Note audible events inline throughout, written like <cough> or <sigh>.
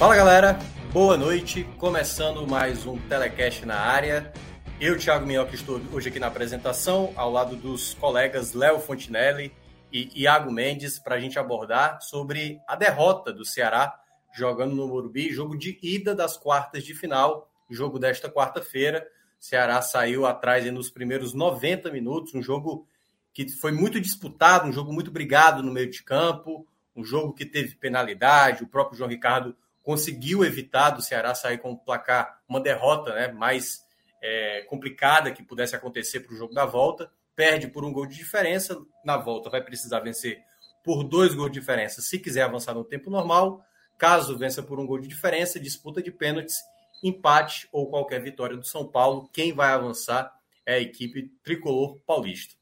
Fala galera, boa noite. Começando mais um Telecast na área. Eu, Thiago Minhoca, estou hoje aqui na apresentação, ao lado dos colegas Léo Fontinelli e Iago Mendes, para a gente abordar sobre a derrota do Ceará jogando no Morumbi, jogo de ida das quartas de final, jogo desta quarta-feira. Ceará saiu atrás nos primeiros 90 minutos, um jogo que foi muito disputado, um jogo muito brigado no meio de campo, um jogo que teve penalidade, o próprio João Ricardo conseguiu evitar do Ceará sair com o placar, uma derrota né, mais é, complicada que pudesse acontecer para o jogo da volta. Perde por um gol de diferença. Na volta vai precisar vencer por dois gols de diferença se quiser avançar no tempo normal. Caso vença por um gol de diferença, disputa de pênaltis, empate ou qualquer vitória do São Paulo, quem vai avançar é a equipe tricolor paulista.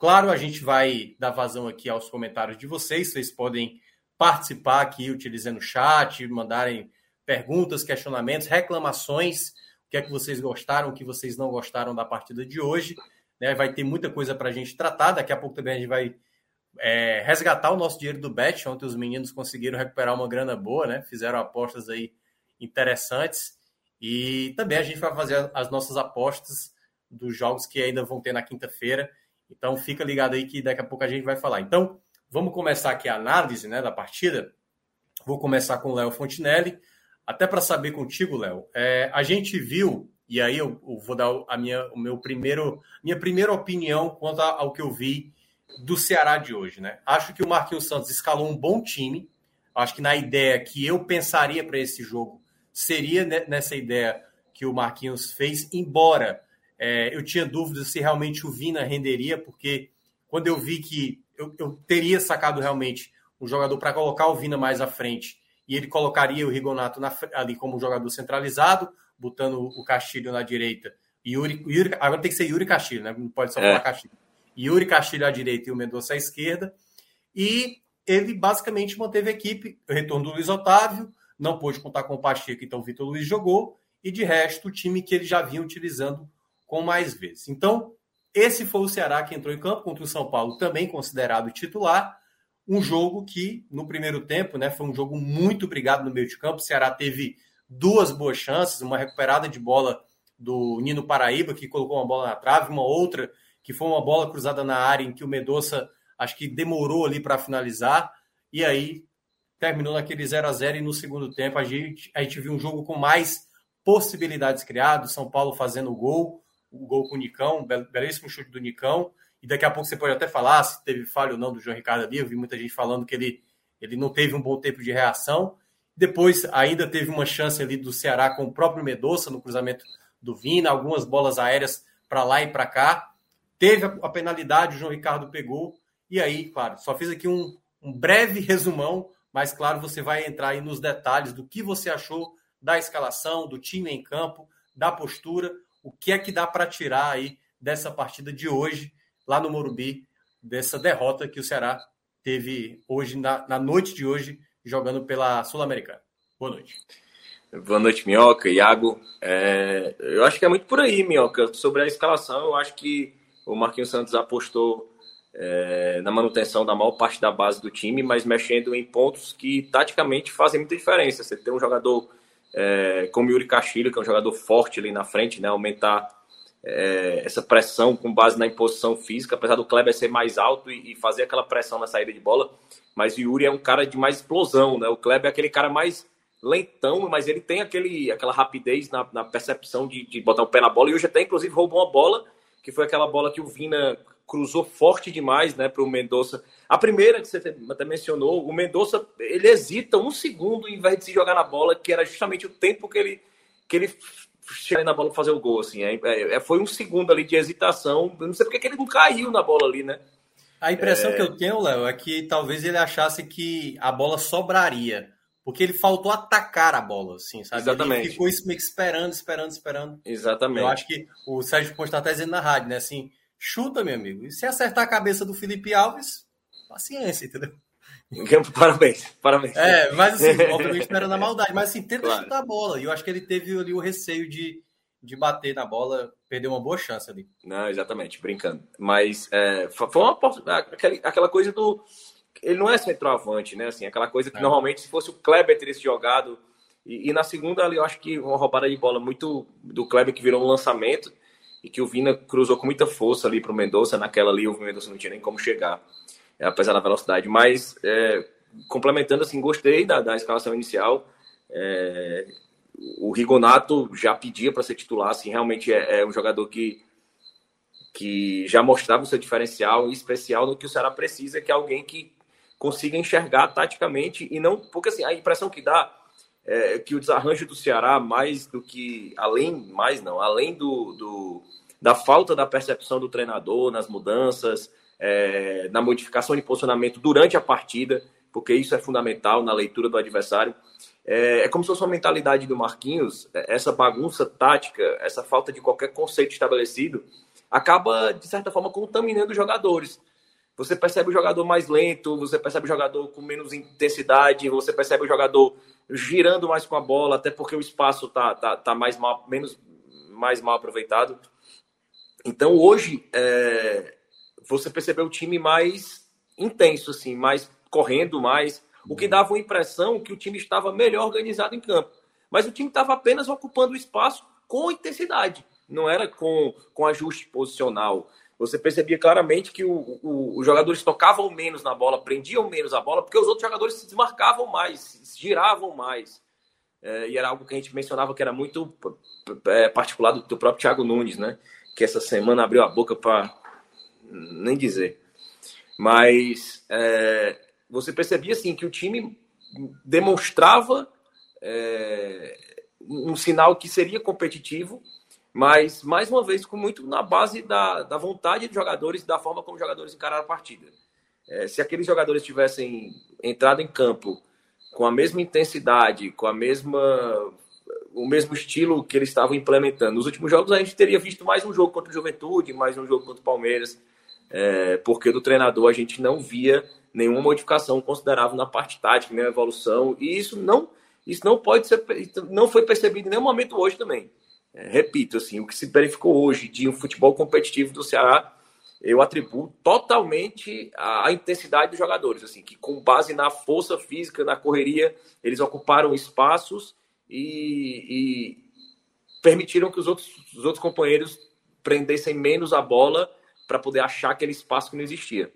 Claro, a gente vai dar vazão aqui aos comentários de vocês. Vocês podem participar aqui utilizando o chat, mandarem perguntas, questionamentos, reclamações, o que é que vocês gostaram, o que vocês não gostaram da partida de hoje. Né? Vai ter muita coisa para a gente tratar. Daqui a pouco também a gente vai é, resgatar o nosso dinheiro do bet. Ontem os meninos conseguiram recuperar uma grana boa, né? Fizeram apostas aí interessantes. E também a gente vai fazer as nossas apostas dos jogos que ainda vão ter na quinta-feira. Então fica ligado aí que daqui a pouco a gente vai falar. Então, Vamos começar aqui a análise né, da partida. Vou começar com o Léo Fontinelli. Até para saber contigo, Léo, é, a gente viu, e aí eu, eu, vou dar a minha, o meu primeiro, minha primeira opinião quanto ao que eu vi do Ceará de hoje. Né? Acho que o Marquinhos Santos escalou um bom time. Acho que na ideia que eu pensaria para esse jogo seria nessa ideia que o Marquinhos fez, embora é, eu tinha dúvidas se realmente o Vina renderia, porque quando eu vi que eu, eu teria sacado realmente um jogador para colocar o Vina mais à frente e ele colocaria o Rigonato na, ali como jogador centralizado, botando o Castilho na direita. Yuri, Yuri, agora tem que ser Yuri Castilho, né? Não pode só é. falar Castilho. Yuri Castilho à direita e o Mendonça à esquerda. E ele basicamente manteve a equipe. O retorno do Luiz Otávio, não pôde contar com o Pacheco, então o Vitor Luiz jogou. E de resto, o time que ele já vinha utilizando com mais vezes. Então, esse foi o Ceará que entrou em campo contra o São Paulo, também considerado titular. Um jogo que, no primeiro tempo, né, foi um jogo muito brigado no meio de campo. O Ceará teve duas boas chances, uma recuperada de bola do Nino Paraíba, que colocou uma bola na trave, uma outra que foi uma bola cruzada na área em que o Medoça acho que demorou ali para finalizar. E aí terminou naquele 0 a 0 e no segundo tempo a gente, a gente viu um jogo com mais possibilidades criadas, São Paulo fazendo gol o gol com o Nicão, belíssimo chute do Nicão. E daqui a pouco você pode até falar se teve falha ou não do João Ricardo ali. Eu vi muita gente falando que ele, ele não teve um bom tempo de reação. Depois ainda teve uma chance ali do Ceará com o próprio Medoça no cruzamento do Vina, algumas bolas aéreas para lá e para cá. Teve a penalidade, o João Ricardo pegou. E aí, claro, só fiz aqui um, um breve resumão, mas claro, você vai entrar aí nos detalhes do que você achou da escalação, do time em campo, da postura o que é que dá para tirar aí dessa partida de hoje, lá no Morumbi, dessa derrota que o Ceará teve hoje, na, na noite de hoje, jogando pela Sul-Americana. Boa noite. Boa noite, Minhoca, Iago. É, eu acho que é muito por aí, Minhoca. Sobre a escalação, eu acho que o Marquinhos Santos apostou é, na manutenção da maior parte da base do time, mas mexendo em pontos que taticamente fazem muita diferença. Você tem um jogador é, como Yuri Castilho, que é um jogador forte ali na frente, né? Aumentar é, essa pressão com base na imposição física, apesar do Kleber ser mais alto e, e, fazer aquela pressão na saída de bola. Mas o Yuri é um cara de mais explosão, né? O Kleber é aquele cara mais lentão, mas ele tem aquele, aquela rapidez na, na percepção de, de, botar o pé na bola. E hoje até, inclusive, roubou uma bola, que foi aquela bola que o Vina cruzou forte demais, né, para o Mendonça. A primeira que você até mencionou, o Mendonça, ele hesita um segundo em vez de se jogar na bola, que era justamente o tempo que ele, que ele chega na bola para fazer o gol, assim. É, é, foi um segundo ali de hesitação. Eu não sei porque que ele não caiu na bola ali, né? A impressão é... que eu tenho, Léo, é que talvez ele achasse que a bola sobraria. Porque ele faltou atacar a bola, assim, sabe? Exatamente. Ele ficou meio que esperando, esperando, esperando. Exatamente. Eu acho que o Sérgio Ponte está até dizendo na rádio, né? Assim, chuta, meu amigo. E se acertar a cabeça do Felipe Alves, paciência, entendeu? <laughs> Parabéns, parabéns. É, mas assim, <laughs> obviamente não era na maldade, mas assim, tenta claro. chutar a bola. E eu acho que ele teve ali o receio de, de bater na bola, perdeu uma boa chance ali. Não, exatamente, brincando. Mas é, foi uma aquela, aquela coisa do. Ele não é centroavante, né? Assim, aquela coisa que é. normalmente, se fosse o Kleber teria se jogado. E, e, na segunda ali, eu acho que uma roubada de bola muito do Kleber que virou um lançamento e que o Vina cruzou com muita força ali para o Mendonça. Naquela ali, o Mendonça não tinha nem como chegar, apesar da velocidade. Mas, é, complementando, assim, gostei da, da escalação inicial. É, o Rigonato já pedia para ser titular, assim, realmente é, é, um jogador que, que já mostrava o seu diferencial especial no que o Ceará precisa, que é alguém que consiga enxergar taticamente e não. Porque assim, a impressão que dá é que o desarranjo do Ceará, mais do que. Além, mais não, além do, do da falta da percepção do treinador nas mudanças, é, na modificação de posicionamento durante a partida, porque isso é fundamental na leitura do adversário. É, é, como se fosse uma mentalidade do Marquinhos, é, essa bagunça tática, essa falta de qualquer conceito estabelecido, acaba, de certa forma, contaminando os jogadores. Você percebe o jogador mais lento, você percebe o jogador com menos intensidade, você percebe o jogador girando mais com a bola, até porque o espaço tá, tá, tá mais mal, menos mais mal aproveitado. Então hoje é, você percebeu o time mais intenso, assim, mais correndo mais, o que dava uma impressão que o time estava melhor organizado em campo. Mas o time estava apenas ocupando o espaço com intensidade, não era com, com ajuste posicional. Você percebia claramente que o, o, os jogadores tocavam menos na bola, prendiam menos a bola, porque os outros jogadores se desmarcavam mais, giravam mais. É, e era algo que a gente mencionava que era muito é, particular do, do, próprio Thiago Nunes, né? Que essa semana abriu a boca para nem dizer. Mas é, você percebia assim que o time demonstrava é, um sinal que seria competitivo, mas mais uma vez com muito na base da, da vontade dos jogadores e da forma como os jogadores encararam a partida. É, se aqueles jogadores tivessem entrado em campo com a mesma intensidade, com a mesma o mesmo estilo que eles estavam implementando. Nos últimos jogos a gente teria visto mais um jogo contra o Juventude, mais um jogo contra o Palmeiras, é, porque do treinador a gente não via nenhuma modificação considerável na parte tática, nem evolução, e isso não, isso não pode ser, não foi percebido em nenhum momento hoje também. É, repito, assim, o que se verificou hoje de um futebol competitivo do Ceará, eu atribuo totalmente à, intensidade dos jogadores, assim, que com base na força física, na correria, eles ocuparam espaços e, e permitiram que os outros, os outros companheiros prendessem menos a bola para poder achar aquele espaço que não existia.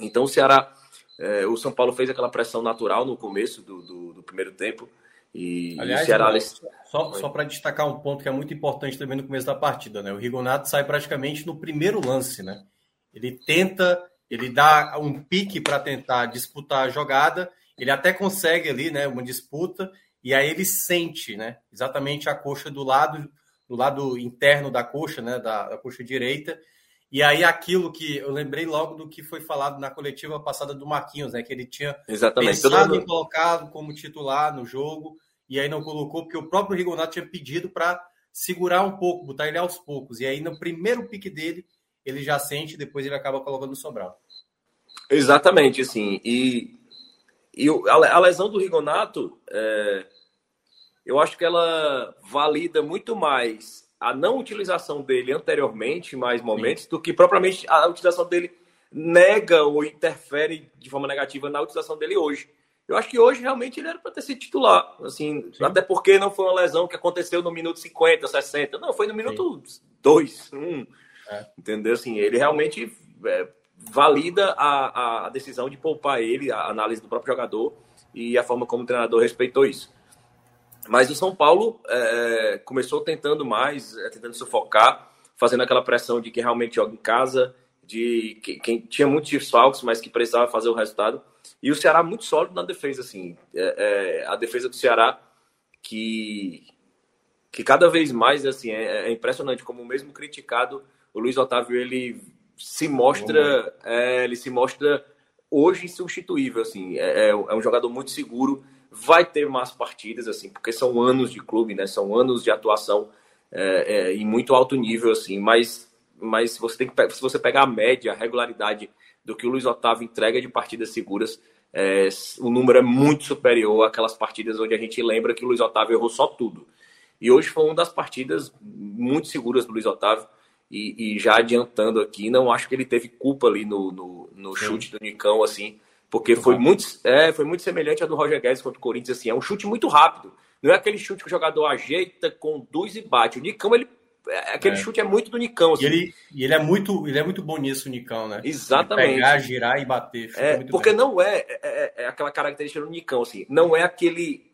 Então o Ceará, é, o São Paulo fez aquela pressão natural no começo do, do, do primeiro tempo. E, Aliás, o Ceará. Só, só para destacar um ponto que é muito importante também no começo da partida, né? O Rigonato sai praticamente no primeiro lance, né? Ele tenta, ele dá um pique para tentar disputar a jogada, ele até consegue ali, né? Uma disputa, e aí ele sente, né? Exatamente a coxa do lado, do lado interno da coxa, né? Da, da coxa direita e aí aquilo que eu lembrei logo do que foi falado na coletiva passada do Marquinhos, né? Que ele tinha Exatamente. pensado em colocado como titular no jogo, e aí não colocou, porque o próprio Rigonato tinha pedido para segurar um pouco, botar ele aos poucos. E aí no primeiro pique dele, ele já sente, depois ele acaba colocando o Sobral. Exatamente, assim. E, e a lesão do Rigonato, é, eu acho que ela valida muito mais a não utilização dele anteriormente, em mais momentos, Sim. do que propriamente a utilização dele nega ou interfere de forma negativa na utilização dele hoje. Eu acho que hoje realmente ele era para ter sido titular, assim, Sim. até porque não foi uma lesão que aconteceu no minuto 50, 60, não, foi no minuto 2, 1. Um, é. Entendeu? Assim, ele realmente é, valida a, a decisão de poupar ele, a análise do próprio jogador e a forma como o treinador respeitou isso. Mas o São Paulo é, começou tentando mais, é, tentando sufocar, fazendo aquela pressão de que realmente joga em casa, de que, quem tinha muitos desfalques, mas que precisava fazer o resultado. E o Ceará muito sólido na defesa, assim. É, é, a defesa do Ceará que que cada vez mais assim é, é impressionante como mesmo criticado o Luiz Otávio ele se mostra é, ele se mostra hoje insubstituível assim é, é, é um jogador muito seguro vai ter mais partidas assim porque são anos de clube né são anos de atuação é, é, em muito alto nível assim mas mas você tem que se você pegar a média a regularidade do que o Luiz Otávio entrega de partidas seguras é, o número é muito superior àquelas partidas onde a gente lembra que o Luiz Otávio errou só tudo. E hoje foi uma das partidas muito seguras do Luiz Otávio. E, e já adiantando aqui, não acho que ele teve culpa ali no, no, no chute do Nicão, assim, porque foi muito, é, foi muito semelhante a do Roger Guedes contra o Corinthians, assim, é um chute muito rápido. Não é aquele chute que o jogador ajeita, conduz e bate. O Nicão, ele é, aquele é. chute é muito do Nicão. Assim. E, ele, e ele, é muito, ele é muito bom nisso, o Nicão, né? Exatamente. pegar, girar e bater. É, porque bem. não é, é, é, aquela característica do Nicão, assim. Não é aquele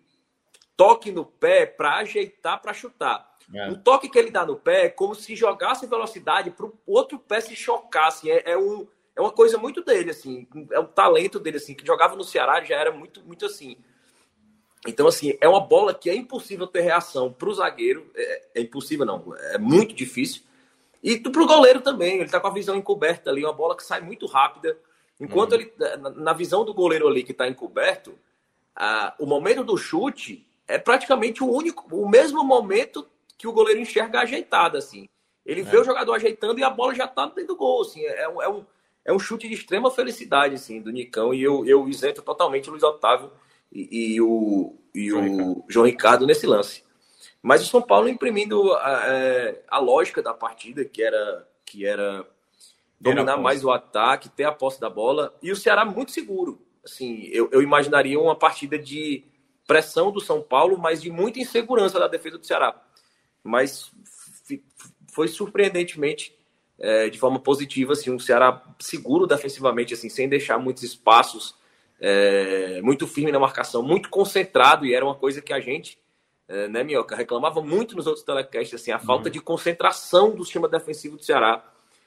toque no pé para ajeitar para chutar. É. O toque que ele dá no pé é como se jogasse velocidade para o outro pé se chocasse. É, é, um, é uma coisa muito dele, assim. É um talento dele, assim. Que jogava no Ceará já era muito, muito assim. Então, assim, é uma bola que é impossível ter reação para o zagueiro. É, é, impossível, não. É muito difícil. E para o goleiro também. Ele está com a visão encoberta ali. Uma bola que sai muito rápida. Enquanto uhum. ele, na, visão do goleiro ali que está encoberto, a, o momento do chute é praticamente o único, o mesmo momento que o goleiro enxerga ajeitado, assim. Ele é. vê o jogador ajeitando e a bola já está dentro do gol, assim. É, é, um, é um chute de extrema felicidade, assim, do Nicão. E eu, eu isento totalmente o Luiz Otávio e, e o, e João, o Ricardo. João Ricardo nesse lance. Mas o São Paulo imprimindo a, a lógica da partida, que era, que era dominar mais o ataque, ter a posse da bola, e o Ceará muito seguro. Assim, eu, eu imaginaria uma partida de pressão do São Paulo, mas de muita insegurança da defesa do Ceará. Mas foi surpreendentemente é, de forma positiva, assim, um Ceará seguro defensivamente, assim, sem deixar muitos espaços é, muito firme na marcação, muito concentrado, e era uma coisa que a gente, é, né, Minhoca, reclamava muito nos outros telecasts, assim, a falta uhum. de concentração do sistema defensivo do Ceará.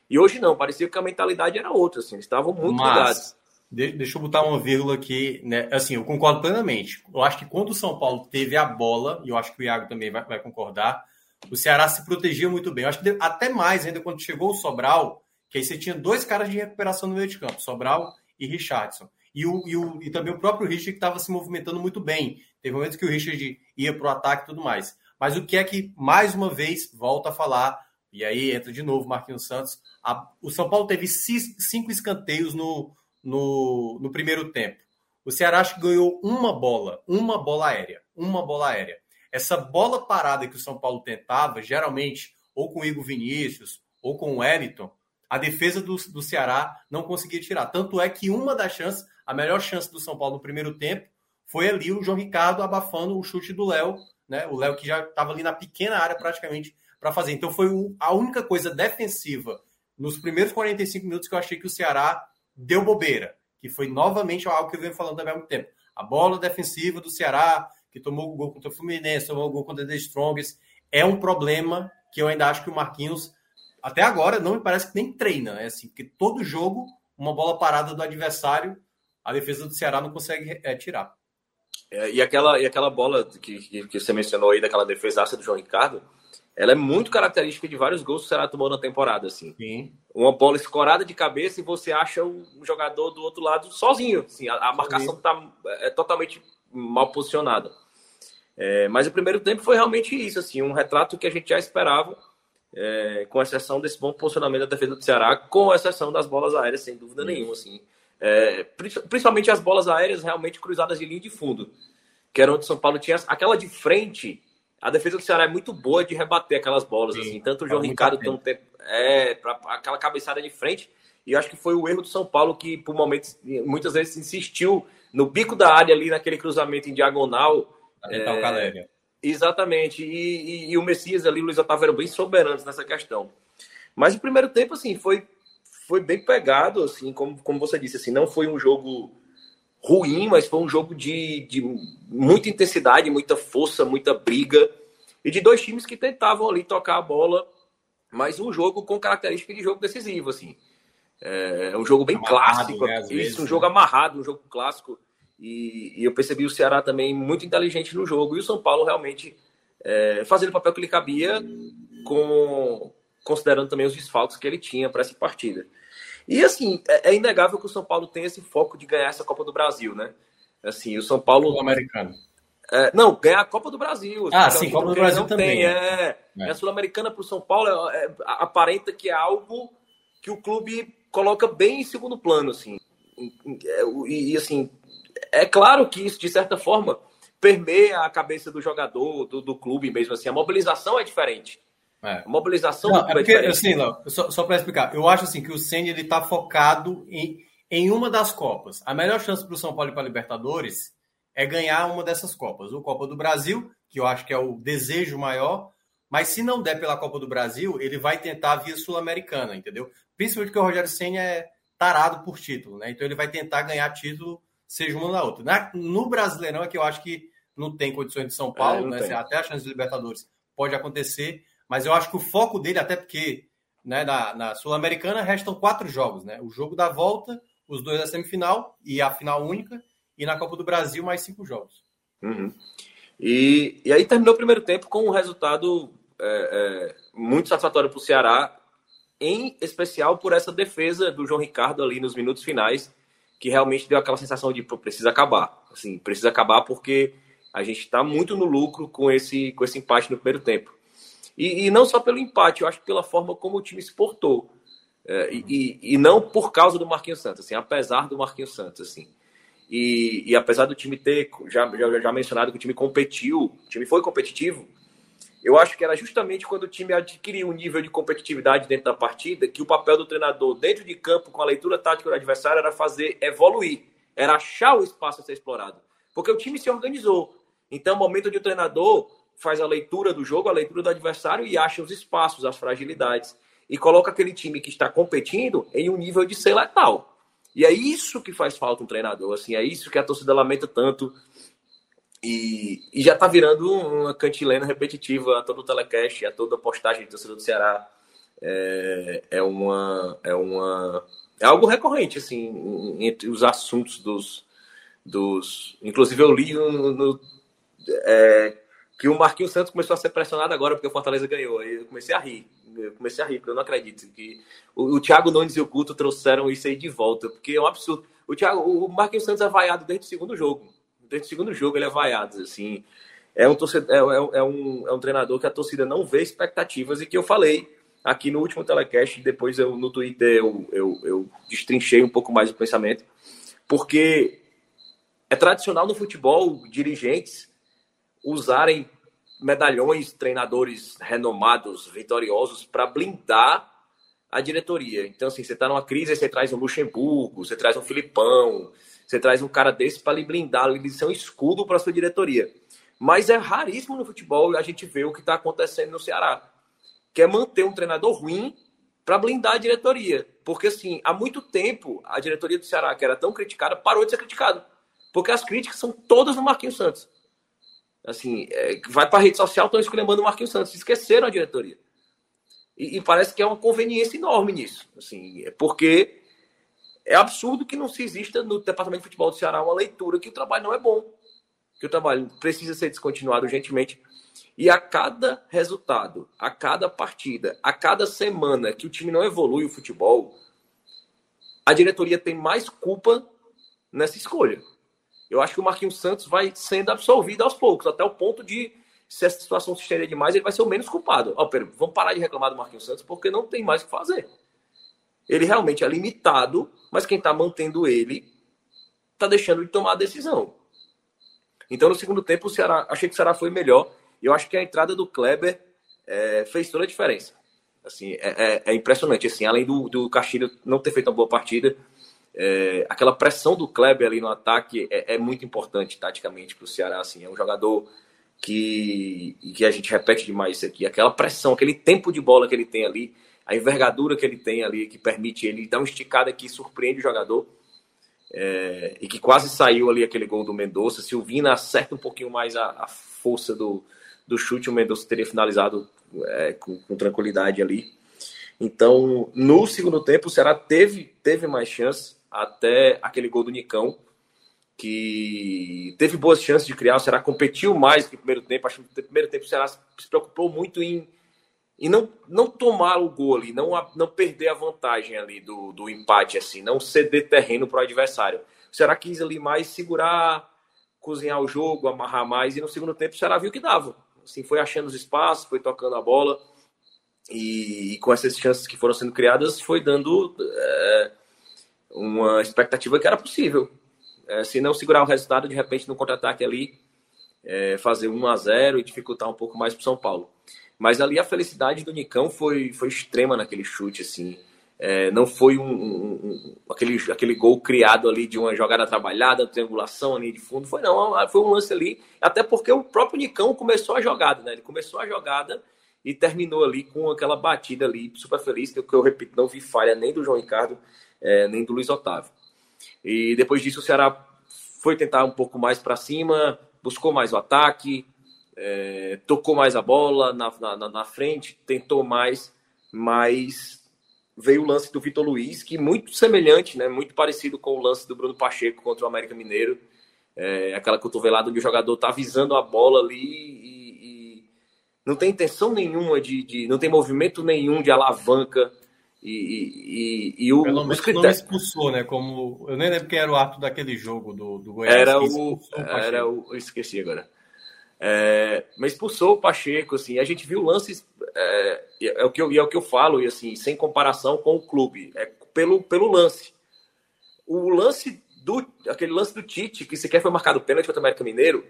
E hoje não, parecia que a mentalidade era outra, assim, eles estavam muito Mas, ligados. Deixa eu botar uma vírgula aqui, né? Assim, eu concordo plenamente. Eu acho que quando o São Paulo teve a bola, e eu acho que o Iago também vai, vai concordar, o Ceará se protegia muito bem. Eu acho que até mais ainda quando chegou o Sobral, que aí você tinha dois caras de recuperação no meio de campo, Sobral e Richardson e, o, e, o, e também o próprio Richard que estava se movimentando muito bem. Teve momentos que o Richard ia para o ataque e tudo mais. Mas o que é que, mais uma vez, volta a falar, e aí entra de novo Marquinhos Santos, a, o São Paulo teve cinco escanteios no, no, no primeiro tempo. O Ceará acho que ganhou uma bola, uma bola aérea, uma bola aérea. Essa bola parada que o São Paulo tentava, geralmente, ou com o Igor Vinícius, ou com o Wellington, a defesa do, do Ceará não conseguia tirar. Tanto é que uma das chances, a melhor chance do São Paulo no primeiro tempo foi ali o João Ricardo abafando o chute do Léo, né? O Léo que já estava ali na pequena área praticamente para fazer. Então foi a única coisa defensiva nos primeiros 45 minutos que eu achei que o Ceará deu bobeira, que foi novamente algo que eu venho falando há muito tempo. A bola defensiva do Ceará, que tomou o gol contra o Fluminense, tomou o gol contra o The Strongest, é um problema que eu ainda acho que o Marquinhos, até agora, não me parece que nem treina, né? Assim, porque todo jogo, uma bola parada do adversário, a defesa do Ceará não consegue é, tirar. É, e, aquela, e aquela bola que, que, que, você mencionou aí, daquela defesaça do João Ricardo, ela é muito característica de vários gols que o Ceará tomou na temporada, assim. Sim. Uma bola escorada de cabeça e você acha um jogador do outro lado sozinho, assim. A, a marcação está é, totalmente mal posicionada. É, mas o primeiro tempo foi realmente isso, assim, um retrato que a gente já esperava, é, com exceção desse bom posicionamento da defesa do Ceará, com exceção das bolas aéreas, sem dúvida nenhuma, assim. É, principalmente as bolas aéreas realmente cruzadas de linha de fundo, que era onde São Paulo tinha aquela de frente. A defesa do Ceará é muito boa de rebater aquelas bolas, Sim, assim. Tanto o João Ricardo tem um tempo, é, pra, aquela cabeçada de frente. E eu acho que foi o erro do São Paulo que, por momentos, muitas vezes insistiu no bico da área ali, naquele cruzamento em diagonal. É, exatamente. E, e, e, o Messias ali, o Luiz Otávio, eram bem soberanos nessa questão. Mas o primeiro tempo, assim, foi foi bem pegado, assim, como, como você disse, assim, não foi um jogo ruim, mas foi um jogo de, de muita intensidade, muita força, muita briga, e de dois times que tentavam ali tocar a bola, mas um jogo com característica de jogo decisivo, assim. É, é um jogo bem amarrado, clássico, né, isso, vezes, um né? jogo amarrado, um jogo clássico, e, e, eu percebi o Ceará também muito inteligente no jogo, e o São Paulo realmente é, fazendo o papel que lhe cabia, com, considerando também os desfalques que ele tinha para essa partida. E assim, é, é, inegável que o São Paulo tem esse foco de ganhar essa Copa do Brasil, né? Assim, o São Paulo. O americano. É, não, ganhar a Copa do Brasil. Ah, sim, Copa do Brasil também. Tem, é, é. A Sul-Americana para o São Paulo é, é, aparenta que é algo que o clube coloca bem em segundo plano, assim. E, e, assim, é claro que isso, de certa forma, permeia a cabeça do jogador, do, do clube mesmo, assim. A mobilização é diferente. É. A mobilização Não, é, é porque, é assim, só, só para explicar, eu acho assim que o Senna ele está focado em, em uma das Copas. A melhor chance para o São Paulo e para Libertadores é ganhar uma dessas Copas. O Copa do Brasil, que eu acho que é o desejo maior, mas se não der pela Copa do Brasil, ele vai tentar via Sul-Americana, entendeu? Principalmente porque o Rogério Senna é tarado por título, né? Então ele vai tentar ganhar título, seja uma na outra. Na, no Brasileirão é que eu acho que não tem condições de São Paulo, é, né? Até a chance de Libertadores pode acontecer, mas eu acho que o foco dele, até porque né, na, na Sul-Americana restam quatro jogos, né? O jogo da volta, os dois da semifinal e a final única, e na Copa do Brasil mais cinco jogos. Uhum. E, e aí terminou o primeiro tempo com um resultado é, é, muito satisfatório para o Ceará, em especial por essa defesa do João Ricardo ali nos minutos finais, que realmente deu aquela sensação de precisa acabar. Assim, precisa acabar porque a gente está muito no lucro com esse, com esse empate no primeiro tempo. E, e, não só pelo empate, eu acho que pela forma como o time se portou. É, e, e, não por causa do Marquinhos Santos, assim, apesar do Marquinhos Santos, assim. E, e apesar do time ter, já, já, já mencionado que o time competiu, o time foi competitivo, eu acho que era justamente quando o time adquiriu um nível de competitividade dentro da partida que o papel do treinador dentro de campo, com a leitura tática do adversário, era fazer evoluir, era achar o espaço a ser explorado. Porque o time se organizou. Então, o momento de o treinador faz a leitura do jogo, a leitura do adversário e acha os espaços, as fragilidades. E coloca aquele time que está competindo em um nível de ser letal. E é isso que faz falta um treinador, assim, é isso que a torcida lamenta tanto. E, e já tá virando uma cantilena repetitiva a todo o telecast, a toda a postagem de torcida do Ceará. É, é uma. É uma. É algo recorrente, assim, entre os assuntos dos. dos inclusive, eu li no, no é, que o Marquinhos Santos começou a ser pressionado agora porque o Fortaleza ganhou. Aí eu comecei a rir eu comecei a rir, porque eu não acredito que o, o Thiago Nunes e o Couto trouxeram isso aí de volta, porque é um absurdo. O, Thiago, o Marquinhos Santos é vaiado desde o segundo jogo. Desde o segundo jogo ele é vaiado, assim. É um, torcedor, é, é, é, um, é um treinador que a torcida não vê expectativas e que eu falei aqui no último telecast, depois eu no Twitter eu, eu, eu destrinchei um pouco mais o pensamento, porque é tradicional no futebol dirigentes usarem medalhões, treinadores renomados, vitoriosos, para blindar a diretoria. Então, assim, você está numa crise, você traz um Luxemburgo, você traz um Filipão, você traz um cara desse para lhe blindar, lhe ser um escudo para sua diretoria. Mas é raríssimo no futebol a gente ver o que está acontecendo no Ceará, que é manter um treinador ruim para blindar a diretoria. Porque, assim, há muito tempo a diretoria do Ceará, que era tão criticada, parou de ser criticada. Porque as críticas são todas no Marquinhos Santos assim, é, vai para a rede social, estão escolhendo o Marquinhos Santos, esqueceram a diretoria. E, e, parece que é uma conveniência enorme nisso, assim, é porque é absurdo que não se exista no departamento de futebol do Ceará uma leitura que o trabalho não é bom, que o trabalho precisa ser descontinuado urgentemente. E a cada resultado, a cada partida, a cada semana que o time não evolui o futebol, a diretoria tem mais culpa nessa escolha. Eu acho que o Marquinhos Santos vai sendo absolvido aos poucos, até o ponto de, se essa situação se estender demais, ele vai ser o menos culpado. Ó, oh, vamos parar de reclamar do Marquinhos Santos, porque não tem mais o que fazer. Ele realmente é limitado, mas quem está mantendo ele está deixando de tomar a decisão. Então, no segundo tempo, o Ceará, achei que o Ceará foi melhor. Eu acho que a entrada do Kleber é, fez toda a diferença. Assim, é, é, é impressionante. Assim, além do, do Castilho não ter feito uma boa partida, é, aquela pressão do Kleber ali no ataque é, é muito importante taticamente para o Ceará. Assim, é um jogador que, que a gente repete demais isso aqui. Aquela pressão, aquele tempo de bola que ele tem ali, a envergadura que ele tem ali, que permite ele dar uma esticada que surpreende o jogador. É, e que quase saiu ali aquele gol do Mendonça. Se o Vina acerta um pouquinho mais a, a força do, do chute, o Mendonça teria finalizado é, com, com, tranquilidade ali. Então, no segundo tempo, o Ceará teve, teve mais chance até aquele gol do Nicão. que teve boas chances de criar, o Ceará competiu mais que primeiro tempo. Acho que no primeiro tempo o Ceará se preocupou muito em, em não, não tomar o gol ali, não, não perder a vantagem ali do, do empate, assim, não ceder terreno para o adversário. O Ceará quis ali mais segurar, cozinhar o jogo, amarrar mais, e no segundo tempo o Ceará viu que dava. Assim, foi achando os espaços, foi tocando a bola, e, e com essas chances que foram sendo criadas, foi dando é, uma expectativa que era possível é, se não segurar o resultado, de repente no contra-ataque ali, é, fazer 1 a 0 e dificultar um pouco mais para São Paulo. Mas ali a felicidade do Nicão foi, foi extrema naquele chute, assim. É, não foi um, um, um, aquele, aquele gol criado ali de uma jogada trabalhada, triangulação ali de fundo, foi não, foi um lance ali, até porque o próprio Nicão começou a jogada, né? Ele começou a jogada e terminou ali com aquela batida ali, super feliz, que eu repito, não vi falha nem do João Ricardo, é, nem do Luiz Otávio. E depois disso o Ceará foi tentar um pouco mais para cima, buscou mais o ataque, é, tocou mais a bola na, na, na, frente, tentou mais, mas veio o lance do Vitor Luiz, que muito semelhante, né, muito parecido com o lance do Bruno Pacheco contra o América Mineiro. É, aquela cotovelada onde o jogador está visando a bola ali e, e não tem intenção nenhuma de, de, não tem movimento nenhum de alavanca e, e, e o, Pelo menos não expulsou, né? Como eu nem lembro quem era o ato daquele jogo do, do Goiás. Era o, era o, eu esqueci agora. É, mas expulsou o Pacheco, assim. A gente viu lances, é, é o que eu, é o que eu falo e assim, sem comparação com o clube, é pelo, pelo lance. O lance do aquele lance do Tite que sequer foi marcado pênalti contra o América Mineiro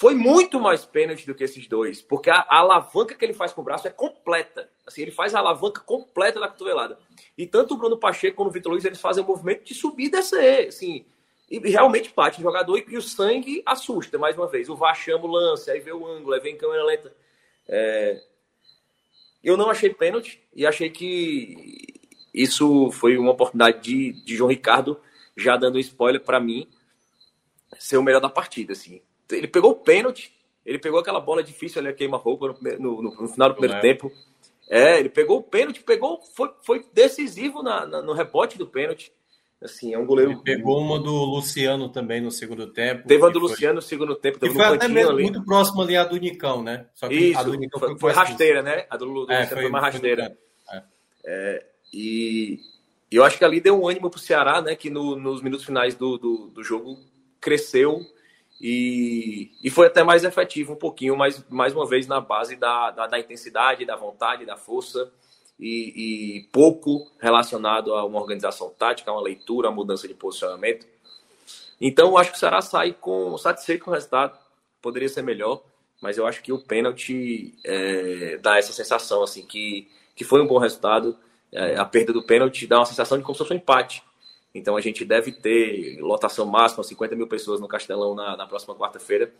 foi muito mais pênalti do que esses dois, porque a, a, alavanca que ele faz com o braço é completa. Assim, ele faz a alavanca completa da cotovelada. E tanto o Bruno Pacheco quanto o Vitor Luiz, eles fazem o movimento de subir e descer, assim. E realmente bate o jogador e, e, o sangue assusta, mais uma vez. O VAR chama o lance, aí vê o ângulo, aí vem câmera lenta. É... Eu não achei pênalti e achei que isso foi uma oportunidade de, de João Ricardo, já dando spoiler para mim, ser o melhor da partida, assim ele pegou o pênalti, ele pegou aquela bola difícil ali, a queima-roupa no, no, no, final do primeiro é. tempo. É, ele pegou o pênalti, pegou, foi, foi decisivo na, na, no rebote do pênalti. Assim, é um goleiro. Ele pegou uma do Luciano também no segundo tempo. Teve a do Luciano no segundo tempo. E foi até mesmo ali. muito próximo ali a do Nicão, né? Só que Isso, a do Nicão foi, foi, foi rasteira, né? A do, do é, Luciano foi, foi mais rasteira. É. É, e eu acho que ali deu um ânimo pro Ceará, né? Que no, nos minutos finais do, do, do jogo cresceu e, e foi até mais efetivo um pouquinho, mas mais uma vez na base da, da, da intensidade, da vontade, da força e, e, pouco relacionado a uma organização tática, a uma leitura, a mudança de posicionamento. Então, eu acho que o Ceará sai com, satisfeito com o resultado, poderia ser melhor, mas eu acho que o pênalti é, dá essa sensação, assim, que, que foi um bom resultado. É, a perda do pênalti dá uma sensação de como se fosse um empate. Então a gente deve ter lotação máxima, 50 mil pessoas no Castelão na, na próxima quarta-feira.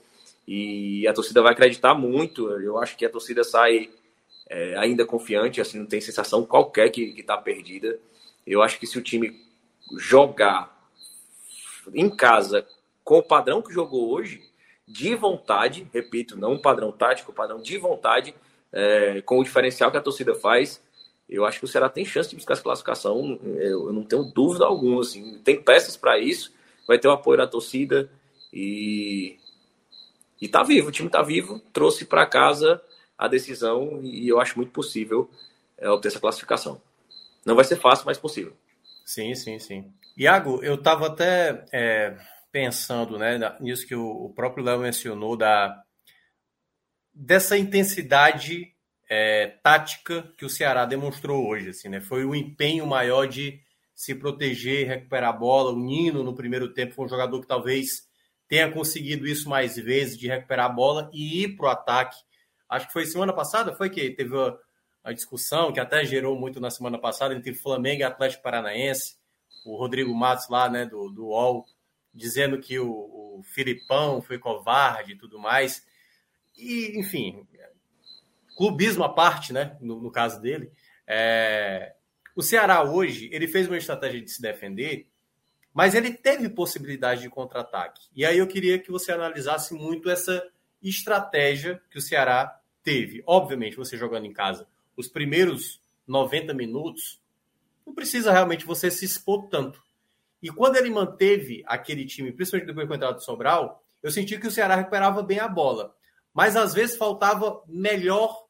E a torcida vai acreditar muito. Eu acho que a torcida sai é, ainda confiante, assim, não tem sensação qualquer que está perdida. Eu acho que se o time jogar em casa com o padrão que jogou hoje, de vontade, repito, não um padrão tático, padrão de vontade, é, com o diferencial que a torcida faz, eu acho que o Ceará tem chance de buscar essa classificação, eu não tenho dúvida alguma. Assim. Tem peças para isso, vai ter o apoio da torcida e. E tá vivo, o time tá vivo, trouxe para casa a decisão e eu acho muito possível é, obter essa classificação. Não vai ser fácil, mas possível. Sim, sim, sim. Iago, eu estava até é, pensando né, nisso que o, próprio Léo mencionou, da, dessa intensidade é, tática que o Ceará demonstrou hoje. Assim, né? Foi o empenho maior de se proteger, recuperar a bola. O Nino, no primeiro tempo, foi um jogador que talvez tenha conseguido isso mais vezes, de recuperar a bola e ir para o ataque. Acho que foi semana passada, foi que teve a, a, discussão, que até gerou muito na semana passada, entre Flamengo e Atlético Paranaense. O Rodrigo Matos lá, né, do, do UOL, dizendo que o, o Filipão foi covarde e tudo mais. E, enfim, clubismo à parte, né? No, no caso dele, é... o Ceará hoje ele fez uma estratégia de se defender, mas ele teve possibilidade de contra-ataque. E aí eu queria que você analisasse muito essa estratégia que o Ceará teve. Obviamente, você jogando em casa, os primeiros 90 minutos, não precisa realmente você se expor tanto. E quando ele manteve aquele time, principalmente depois do entrada do Sobral, eu senti que o Ceará recuperava bem a bola. Mas às vezes faltava melhor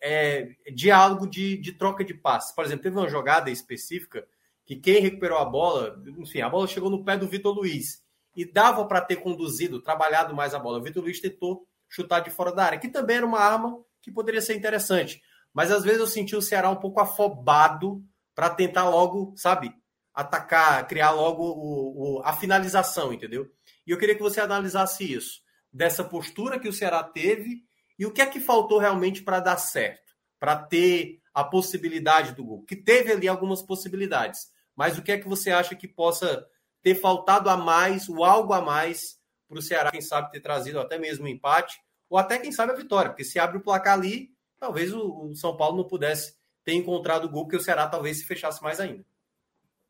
é, diálogo de, de troca de passes. Por exemplo, teve uma jogada específica que quem recuperou a bola, enfim, a bola chegou no pé do Vitor Luiz e dava para ter conduzido, trabalhado mais a bola. O Vitor Luiz tentou chutar de fora da área, que também era uma arma que poderia ser interessante. Mas às vezes eu senti o Ceará um pouco afobado para tentar logo, sabe, atacar, criar logo o, o, a finalização, entendeu? E eu queria que você analisasse isso, dessa postura que o Ceará teve e o que é que faltou realmente para dar certo, para ter a possibilidade do gol, que teve ali algumas possibilidades, mas o que é que você acha que possa ter faltado a mais, o algo a mais para o Ceará, quem sabe ter trazido até mesmo um empate, ou até quem sabe a vitória, porque se abre o placar ali, talvez o, o São Paulo não pudesse ter encontrado o gol, porque o Ceará talvez se fechasse mais ainda.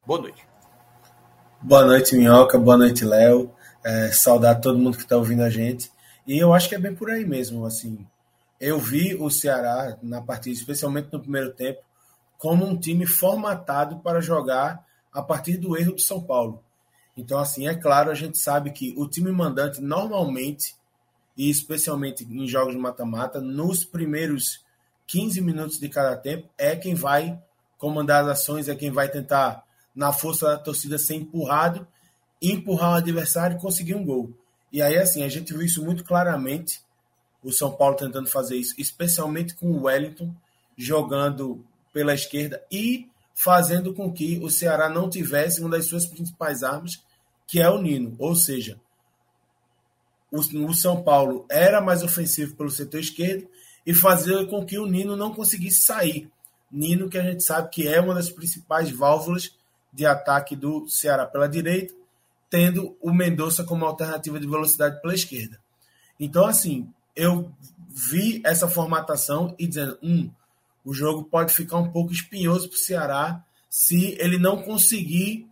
Boa noite. Boa noite, Minhoca. Boa noite, Léo. É, saudar todo mundo que está ouvindo a gente. E eu acho que é bem por aí mesmo. Assim, eu vi o Ceará na partida, especialmente no primeiro tempo, como um time formatado para jogar a partir do erro do São Paulo. Então, assim, é claro, a gente sabe que o time mandante normalmente, e especialmente em jogos de mata-mata, nos primeiros 15 minutos de cada tempo, é quem vai comandar as ações, é quem vai tentar, na força da torcida, ser empurrado, empurrar o adversário e conseguir um gol. E aí, assim, a gente viu isso muito claramente, o São Paulo tentando fazer isso, especialmente com o Wellington jogando pela esquerda e fazendo com que o Ceará não tivesse uma das suas principais armas, que é o Nino. Ou seja, o, o São Paulo era mais ofensivo pelo setor esquerdo e fazia com que o Nino não conseguisse sair. Nino, que a gente sabe que é uma das principais válvulas de ataque do Ceará pela direita, tendo o Mendonça como alternativa de velocidade pela esquerda. Então, assim, eu vi essa formatação e dizendo, um, o jogo pode ficar um pouco espinhoso para o Ceará se ele não conseguir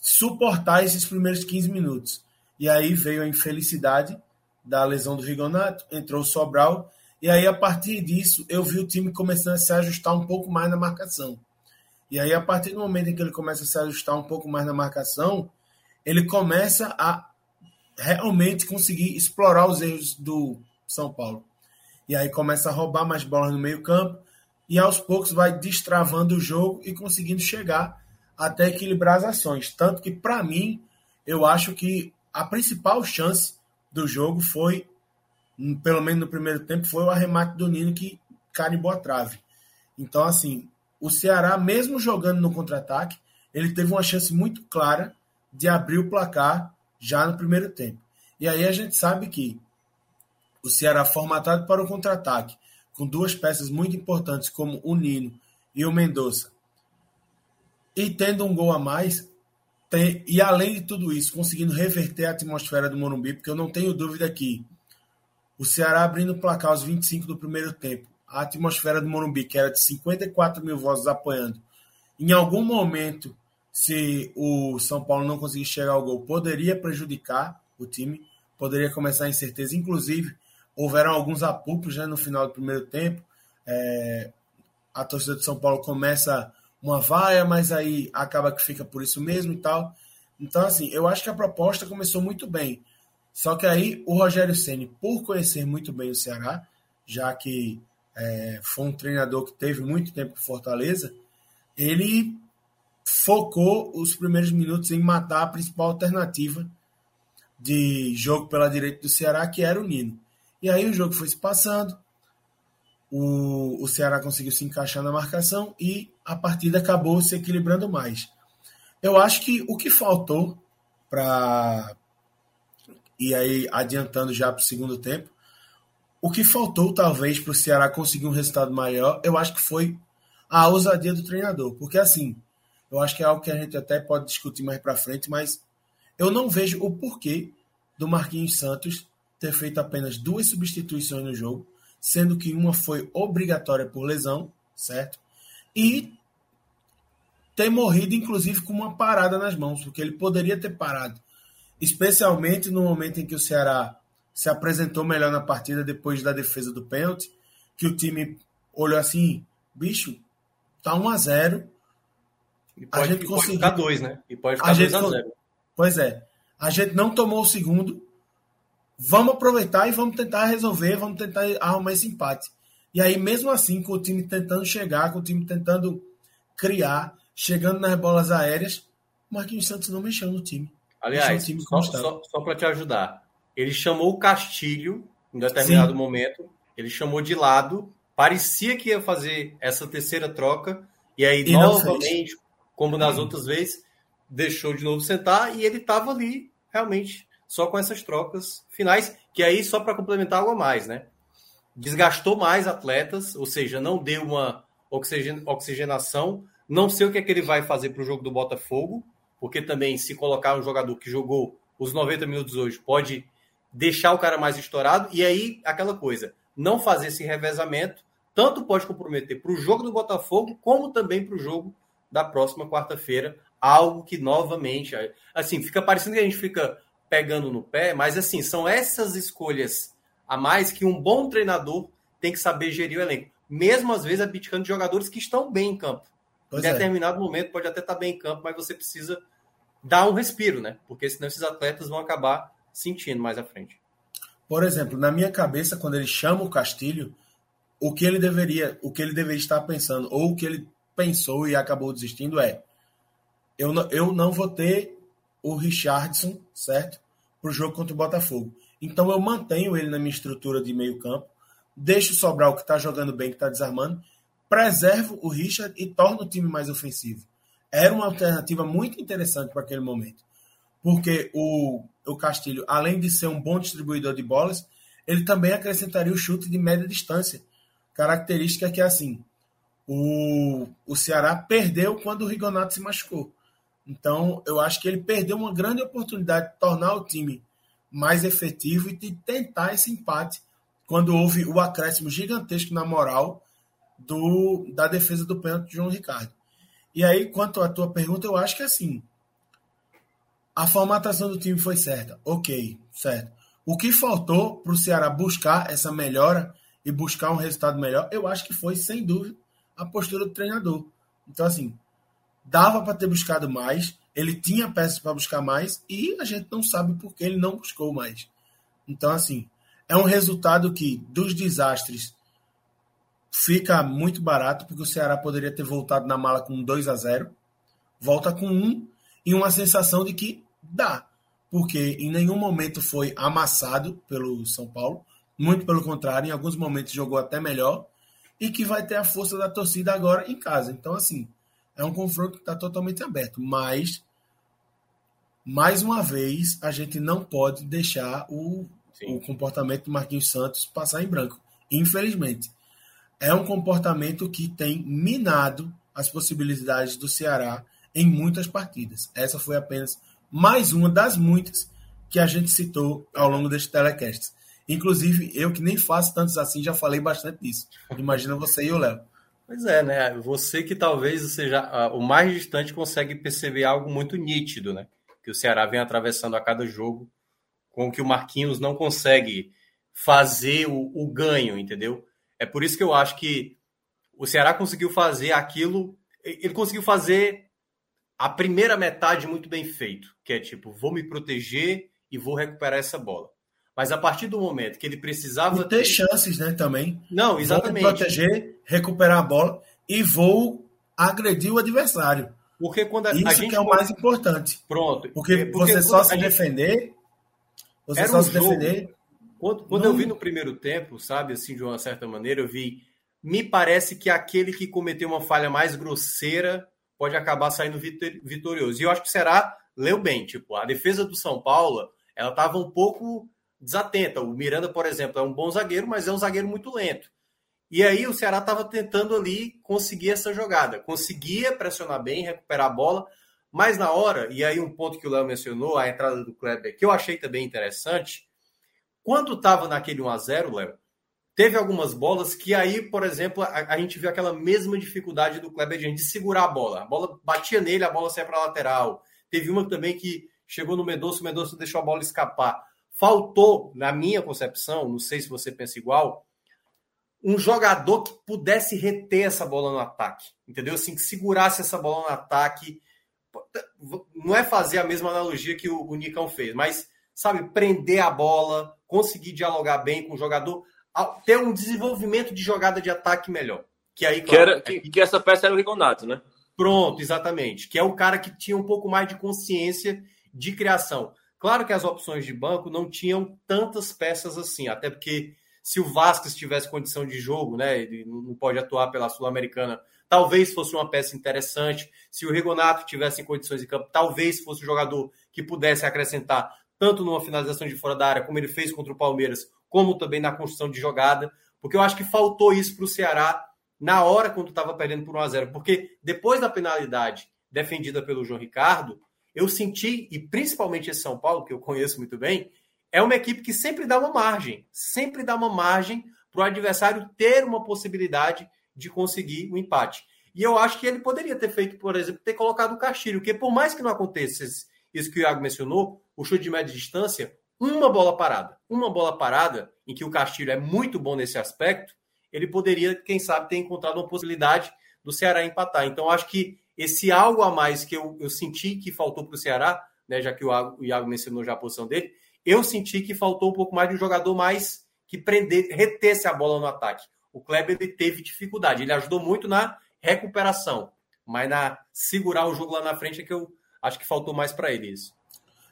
suportar esses primeiros 15 minutos. E aí veio a infelicidade da lesão do Rigonato, entrou o Sobral, e aí a partir disso eu vi o time começando a se ajustar um pouco mais na marcação. E aí a partir do momento em que ele começa a se ajustar um pouco mais na marcação, ele começa a realmente conseguir explorar os erros do São Paulo. E aí começa a roubar mais bolas no meio-campo, e aos poucos vai destravando o jogo e conseguindo chegar até equilibrar as ações. Tanto que, para mim, eu acho que a principal chance do jogo foi, pelo menos no primeiro tempo, foi o arremate do Nino que carimbou a trave. Então, assim, o Ceará, mesmo jogando no contra-ataque, ele teve uma chance muito clara de abrir o placar já no primeiro tempo. E aí a gente sabe que o Ceará formatado para o contra-ataque, com duas peças muito importantes como o Nino e o Mendonça. E tendo um gol a mais, tem, e além de tudo isso, conseguindo reverter a atmosfera do Morumbi, porque eu não tenho dúvida que o Ceará abrindo o placar aos 25 do primeiro tempo, a atmosfera do Morumbi, que era de 54 mil vozes apoiando, em algum momento, se o São Paulo não conseguir chegar ao gol, poderia prejudicar o time, poderia começar a incerteza. Inclusive, houveram alguns apupos né, no final do primeiro tempo. É, a torcida de São Paulo começa uma vaia, mas aí acaba que fica por isso mesmo e tal. Então, assim, eu acho que a proposta começou muito bem. Só que aí o Rogério Ceni, por conhecer muito bem o Ceará, já que é, foi um treinador que teve muito tempo em Fortaleza, ele focou os primeiros minutos em matar a principal alternativa de jogo pela direita do Ceará, que era o Nino. E aí o jogo foi se passando, o, o Ceará conseguiu se encaixar na marcação e a partida acabou se equilibrando mais. Eu acho que o que faltou para. E aí, adiantando já para o segundo tempo, o que faltou talvez para o Ceará conseguir um resultado maior, eu acho que foi a ousadia do treinador. Porque assim, eu acho que é algo que a gente até pode discutir mais para frente, mas eu não vejo o porquê do Marquinhos Santos ter feito apenas duas substituições no jogo, sendo que uma foi obrigatória por lesão, certo? E ter morrido, inclusive, com uma parada nas mãos, porque ele poderia ter parado, especialmente no momento em que o Ceará se apresentou melhor na partida depois da defesa do pênalti, que o time olhou assim, bicho, tá 1 a 0 E pode, a gente conseguiu ficar dois, né? E pode ficar a dois a zero. Pois é. A gente não tomou o segundo. Vamos aproveitar e vamos tentar resolver, vamos tentar arrumar esse empate. E aí, mesmo assim, com o time tentando chegar, com o time tentando criar, chegando nas bolas aéreas, o Marquinhos Santos não mexeu no time. Aliás, time só, só, só para te ajudar, ele chamou o Castilho em determinado Sim. momento, ele chamou de lado, parecia que ia fazer essa terceira troca, e aí e novamente, como nas outras vezes, deixou de novo sentar e ele estava ali realmente só com essas trocas finais, que aí só para complementar algo a mais, né? Desgastou mais atletas, ou seja, não deu uma oxigenação. Não sei o que é que ele vai fazer para o jogo do Botafogo, porque também se colocar um jogador que jogou os 90 minutos hoje pode deixar o cara mais estourado e aí aquela coisa, não fazer esse revezamento tanto pode comprometer para o jogo do Botafogo como também para o jogo da próxima quarta-feira, algo que novamente, assim, fica parecendo que a gente fica pegando no pé, mas assim, são essas escolhas a mais que um bom treinador tem que saber gerir o elenco, mesmo às vezes abdicando de jogadores que estão bem em campo. Pois em é. determinado momento pode até estar bem em campo, mas você precisa dar um respiro, né? Porque senão esses atletas vão acabar sentindo mais à frente. Por exemplo, na minha cabeça, quando ele chama o Castilho, o que ele deveria, o que ele deveria estar pensando, ou o que ele pensou e acabou desistindo é: eu não, eu não vou ter o Richardson, certo? Para o jogo contra o Botafogo. Então eu mantenho ele na minha estrutura de meio campo, deixo sobrar o que está jogando bem, que está desarmando, preservo o Richard e torno o time mais ofensivo. Era uma alternativa muito interessante para aquele momento. Porque o, o Castilho, além de ser um bom distribuidor de bolas, ele também acrescentaria o chute de média distância. Característica que é assim: o, o Ceará perdeu quando o Rigonato se machucou. Então, eu acho que ele perdeu uma grande oportunidade de tornar o time mais efetivo e de tentar esse empate quando houve o acréscimo gigantesco na moral do, da defesa do pênalti de João Ricardo. E aí, quanto à tua pergunta, eu acho que assim, a formatação do time foi certa. Ok, certo. O que faltou para o Ceará buscar essa melhora e buscar um resultado melhor, eu acho que foi, sem dúvida, a postura do treinador. Então, assim, dava para ter buscado mais, ele tinha peças para buscar mais e a gente não sabe por que ele não buscou mais. Então, assim, é um resultado que, dos desastres fica muito barato, porque o Ceará poderia ter voltado na mala com 2 a 0 volta com 1 um, e uma sensação de que dá, porque em nenhum momento foi amassado pelo São Paulo, muito pelo contrário, em alguns momentos jogou até melhor, e que vai ter a força da torcida agora em casa. Então, assim, é um confronto que está totalmente aberto, mas mais uma vez a gente não pode deixar o, o comportamento do Marquinhos Santos passar em branco, infelizmente é um comportamento que tem minado as possibilidades do Ceará em muitas partidas. Essa foi apenas mais uma das muitas que a gente citou ao longo deste telecast. Inclusive, eu que nem faço tantos assim, já falei bastante disso. Imagina você e o Léo. Pois é, né? Você que talvez seja uh, o mais distante consegue perceber algo muito nítido, né? Que o Ceará vem atravessando a cada jogo, com que o Marquinhos não consegue fazer o, o ganho, entendeu? É por isso que eu acho que o Ceará conseguiu fazer aquilo. Ele conseguiu fazer a primeira metade muito bem feito, que é tipo, vou me proteger e vou recuperar essa bola. Mas a partir do momento que ele precisava ter, ter chances, né, também. Não, exatamente. Vou proteger, recuperar a bola e vou agredir o adversário. Porque quando a, Isso a gente que é o mais importante. Pronto. Porque, porque você só se gente... defender, você só um se jogo, defender quando, quando eu vi no primeiro tempo, sabe, assim, de uma certa maneira, eu vi. Me parece que aquele que cometeu uma falha mais grosseira pode acabar saindo vitorioso. E eu acho que será leu bem. Tipo, a defesa do São Paulo, ela estava um pouco desatenta. O Miranda, por exemplo, é um bom zagueiro, mas é um zagueiro muito lento. E aí o Ceará estava tentando ali conseguir essa jogada. Conseguia pressionar bem, recuperar a bola, mas na hora, e aí um ponto que o Léo mencionou, a entrada do Kleber, que eu achei também interessante, quando estava naquele 1 a 0 Léo, teve algumas bolas que aí, por exemplo, a, a, gente viu aquela mesma dificuldade do Kleber de segurar a bola. A bola batia nele, a bola saia para lateral. Teve uma também que chegou no Medoço, o Medoço deixou a bola escapar. Faltou, na minha concepção, não sei se você pensa igual, um jogador que pudesse reter essa bola no ataque, entendeu? Assim, que segurasse essa bola no ataque. Não é fazer a mesma analogia que o, o Nicão fez, mas, sabe, prender a bola, conseguir dialogar bem com o jogador, ter um desenvolvimento de jogada de ataque melhor. Que aí, claro, que, era, que, que essa peça era o Rigonato, né? Pronto, exatamente. Que é o cara que tinha um pouco mais de consciência de criação. Claro que as opções de banco não tinham tantas peças assim, até porque se o Vasquez tivesse condição de jogo, né, ele não pode atuar pela Sul-Americana, talvez fosse uma peça interessante. Se o Rigonato tivesse condições de campo, talvez fosse um jogador que pudesse acrescentar tanto numa finalização de fora da área, como ele fez contra o Palmeiras, como também na construção de jogada, porque eu acho que faltou isso para o Ceará na hora quando estava perdendo por 1 a 0 porque depois da penalidade defendida pelo João Ricardo, eu senti, e principalmente esse São Paulo, que eu conheço muito bem, é uma equipe que sempre dá uma margem, sempre dá uma margem para o adversário ter uma possibilidade de conseguir o um empate. E eu acho que ele poderia ter feito, por exemplo, ter colocado o Castilho, porque por mais que não acontecesse isso que o Iago mencionou, o chute de média distância, uma bola parada, uma bola parada, em que o Castilho é muito bom nesse aspecto, ele poderia, quem sabe, ter encontrado uma possibilidade do Ceará empatar. Então, acho que esse algo a mais que eu, eu senti que faltou para o Ceará, né, já que o o Iago mencionou já a posição dele, eu senti que faltou um pouco mais de um jogador mais que prender, retesse a bola no ataque. O Kleber ele teve dificuldade, ele ajudou muito na recuperação, mas na segurar o jogo lá na frente é que eu acho que faltou mais para ele isso.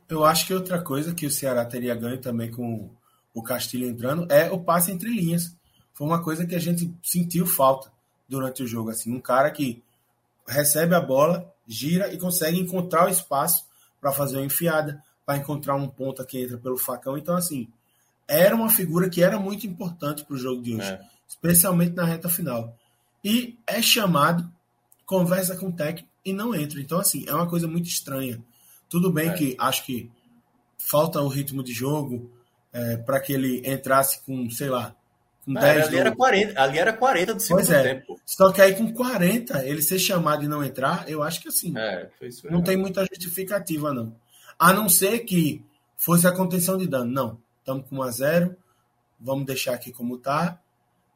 Eu acho que outra coisa que o Ceará teria ganho também com o Castilho entrando é o passe entre linhas. Foi uma coisa que a gente sentiu falta durante o jogo. Assim, um cara que recebe a bola, gira e consegue encontrar o espaço para fazer uma enfiada, para encontrar um ponta que entra pelo facão. Então, assim, era uma figura que era muito importante para o jogo de hoje, é. especialmente na reta final. E é chamado, conversa com o técnico e não entra. Então, assim, é uma coisa muito estranha. Tudo bem é. que acho que falta o ritmo de jogo é, para que ele entrasse com, sei lá, com 10 ali, era 40, ali era 40 do segundo pois é. tempo. Só que aí com 40, ele ser chamado e não entrar, eu acho que assim. É, não tem muita justificativa, não. A não ser que fosse a contenção de dano. Não. Estamos com 1 a 0 vamos deixar aqui como está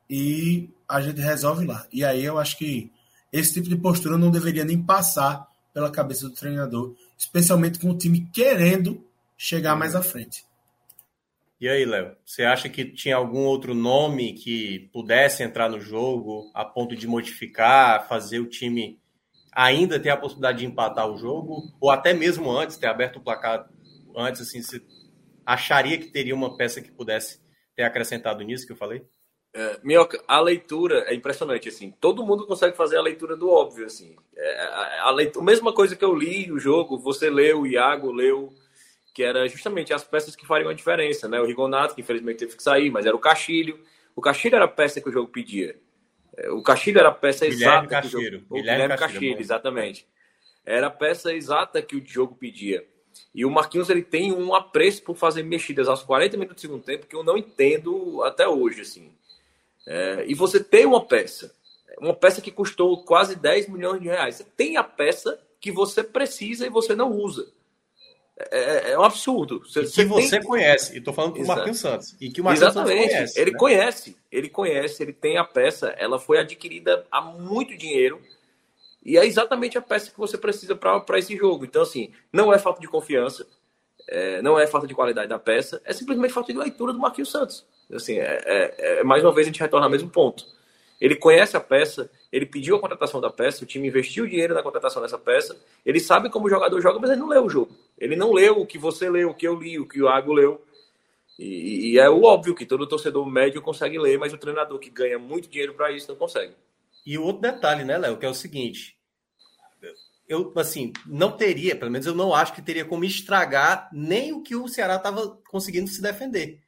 e a gente resolve lá. E aí eu acho que esse tipo de postura não deveria nem passar pela cabeça do treinador, especialmente com o time querendo chegar mais à frente. E aí, Léo, você acha que tinha algum outro nome que pudesse entrar no jogo a ponto de modificar, fazer o time ainda ter a possibilidade de empatar o jogo? Ou até mesmo antes, ter aberto o placar antes, assim, você acharia que teria uma peça que pudesse ter acrescentado nisso que eu falei? É, a leitura é impressionante, assim. Todo mundo consegue fazer a leitura do óbvio, assim. É, a, a, leitura, a mesma coisa que eu li o jogo, você leu, o Iago leu, que era justamente as peças que fariam a diferença, né? O Rigonato, que infelizmente teve que sair, mas era o Castilho. O Castilho era a peça que o jogo pedia. É, o Castilho era a peça Guilherme exata Castilho. que o jogo... O Guilherme, Guilherme Castilho, Castilho exatamente. Era a peça exata que o jogo pedia. E o Marquinhos ele tem um apreço por fazer mexidas aos 40 minutos do segundo tempo que eu não entendo até hoje, assim. É, e você tem uma peça, uma peça que custou quase 10 milhões de reais. Você tem a peça que você precisa e você não usa. É, é, é, um absurdo. Você, que você tem... conhece, e estou falando com o Marquinhos Santos. E que o Marquinhos Exatamente. Santos conhece. Ele né? conhece, ele conhece, ele tem a peça, ela foi adquirida a muito dinheiro. E é exatamente a peça que você precisa para esse jogo. Então, assim, não é falta de confiança, é, não é falta de qualidade da peça, é simplesmente falta de leitura do Marquinhos Santos. Assim, é, é, é mais uma vez a gente retorna ao mesmo ponto. Ele conhece a peça, ele pediu a contratação da peça, o time investiu dinheiro na contratação dessa peça, ele sabe como o jogador joga, mas ele não leu o jogo. Ele não leu o que você leu, o que eu li, o que o Iago leu. E, e é óbvio que todo torcedor médio consegue ler, mas o treinador que ganha muito dinheiro para isso não consegue. E o outro detalhe, né, Léo, que é o seguinte: eu, assim, não teria, pelo menos eu não acho que teria como estragar nem o que o Ceará estava conseguindo se defender.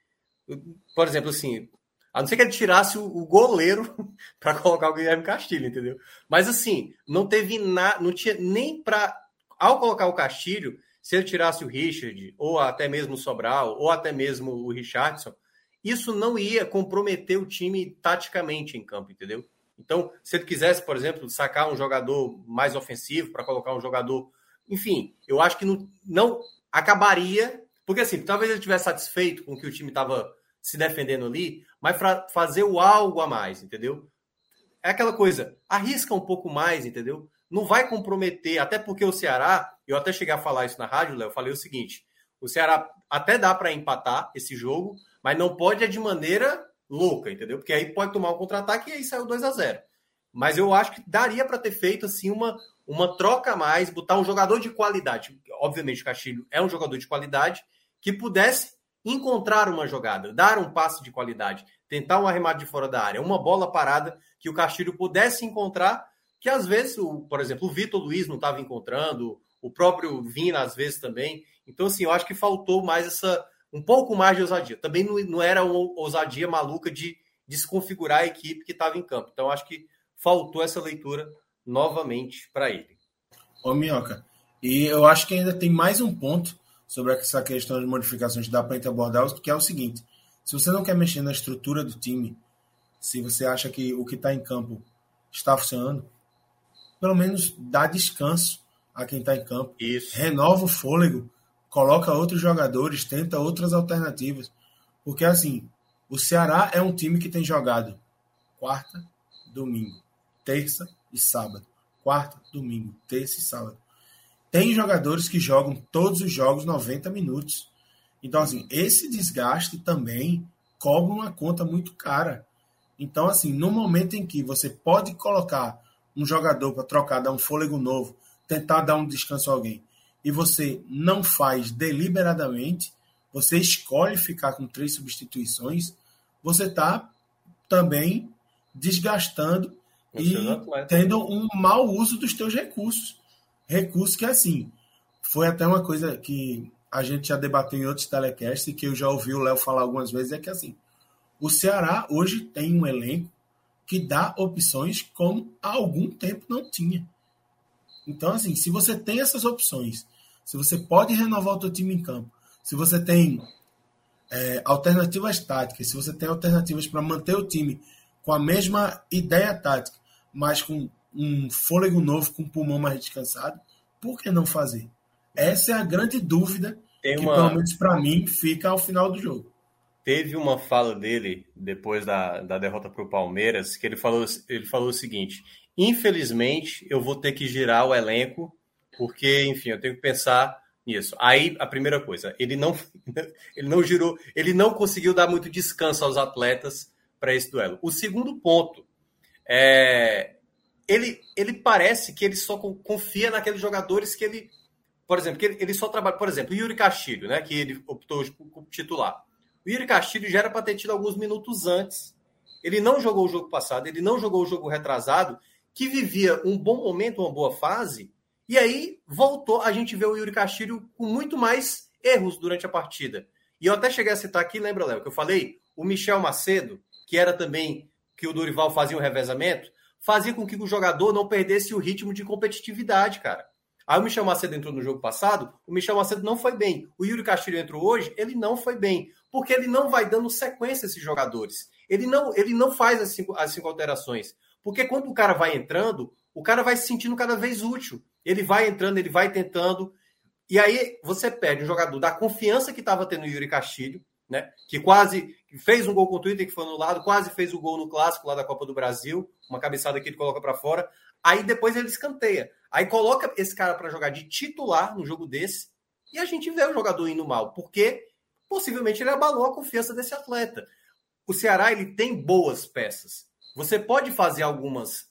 Por exemplo, assim, a não ser que ele tirasse o, o goleiro <laughs> para colocar o Guilherme Castilho, entendeu? Mas assim, não teve nada, não tinha nem para. Ao colocar o Castilho, se ele tirasse o Richard, ou até mesmo o Sobral, ou até mesmo o Richardson, isso não ia comprometer o time taticamente em campo, entendeu? Então, se ele quisesse, por exemplo, sacar um jogador mais ofensivo para colocar um jogador. Enfim, eu acho que não, não acabaria. Porque assim, talvez ele estivesse satisfeito com o que o time estava se defendendo ali, mas para fazer o algo a mais, entendeu? É aquela coisa, arrisca um pouco mais, entendeu? Não vai comprometer, até porque o Ceará, eu até cheguei a falar isso na rádio, Léo, eu falei o seguinte: o Ceará até dá para empatar esse jogo, mas não pode é de maneira louca, entendeu? Porque aí pode tomar um contra-ataque e aí saiu 2 a 0 Mas eu acho que daria para ter feito assim uma, uma troca a mais, botar um jogador de qualidade. Obviamente, o Castilho é um jogador de qualidade que pudesse encontrar uma jogada, dar um passe de qualidade, tentar um arremate de fora da área, uma bola parada que o Castilho pudesse encontrar, que às vezes, o, por exemplo, o Vitor Luiz não estava encontrando, o próprio Vina às vezes também. Então, assim, eu acho que faltou mais essa um pouco mais de ousadia. Também não, não era uma ousadia maluca de desconfigurar a equipe que estava em campo. Então, acho que faltou essa leitura novamente para ele. Ô, Minhoca, e eu acho que ainda tem mais um ponto sobre essa questão de modificações dá para abordar, que é o seguinte: se você não quer mexer na estrutura do time, se você acha que o que está em campo está funcionando, pelo menos dá descanso a quem está em campo. Isso. Renova o fôlego coloca outros jogadores, tenta outras alternativas. Porque, assim, o Ceará é um time que tem jogado quarta, domingo, terça e sábado. Quarta, domingo, terça e sábado. Tem jogadores que jogam todos os jogos 90 minutos. Então, assim, esse desgaste também cobra uma conta muito cara. Então, assim, no momento em que você pode colocar um jogador para trocar, dar um fôlego novo, tentar dar um descanso a alguém, e você não faz deliberadamente, você escolhe ficar com três substituições, você está também desgastando e tendo um mau uso dos teus recursos. Recursos que, assim, foi até uma coisa que a gente já debateu em outros telecasts e que eu já ouvi o Léo falar algumas vezes, é que, assim, o Ceará hoje tem um elenco que dá opções como há algum tempo não tinha. Então, assim, se você tem essas opções se você pode renovar o teu time em campo, se você tem é, alternativas táticas, se você tem alternativas para manter o time com a mesma ideia tática, mas com um fôlego novo, com um pulmão mais descansado, por que não fazer? Essa é a grande dúvida tem que, uma... pelo menos para mim, fica ao final do jogo. Teve uma fala dele, depois da, da derrota para o Palmeiras, que ele falou, ele falou o seguinte: infelizmente, eu vou ter que girar o elenco porque, enfim, eu tenho que pensar nisso. Aí, a primeira coisa, ele não, <laughs> ele não girou, ele não conseguiu dar muito descanso aos atletas para esse duelo. O segundo ponto é ele, ele parece que ele só confia naqueles jogadores que ele, por exemplo, que ele, ele só trabalha, por exemplo, o Yuri Castilho, né, que ele optou por titular. O Yuri Castilho já era para ter tido alguns minutos antes. Ele não jogou o jogo passado, ele não jogou o jogo retrasado, que vivia um bom momento, uma boa fase, e aí voltou, a gente vê o Yuri Castilho com muito mais erros durante a partida. E eu até cheguei a citar aqui, lembra, Léo, que eu falei? O Michel Macedo, que era também que o Dorival fazia um revezamento, fazia com que o jogador não perdesse o ritmo de competitividade, cara. Aí o Michel Macedo entrou no jogo passado, o Michel Macedo não foi bem. O Yuri Castilho entrou hoje, ele não foi bem, porque ele não vai dando sequência a esses jogadores. Ele não, ele não faz as cinco, as cinco alterações. Porque quando o cara vai entrando, o cara vai se sentindo cada vez útil. Ele vai entrando, ele vai tentando. E aí você perde um jogador da confiança que estava tendo o Yuri Castilho, né? Que quase fez um gol com o Twitter que foi anulado, quase fez o gol no clássico lá da Copa do Brasil, uma cabeçada que ele coloca para fora. Aí depois ele escanteia. Aí coloca esse cara para jogar de titular no jogo desse, e a gente vê o jogador indo mal, porque possivelmente ele abalou a confiança desse atleta. O Ceará ele tem boas peças. Você pode fazer algumas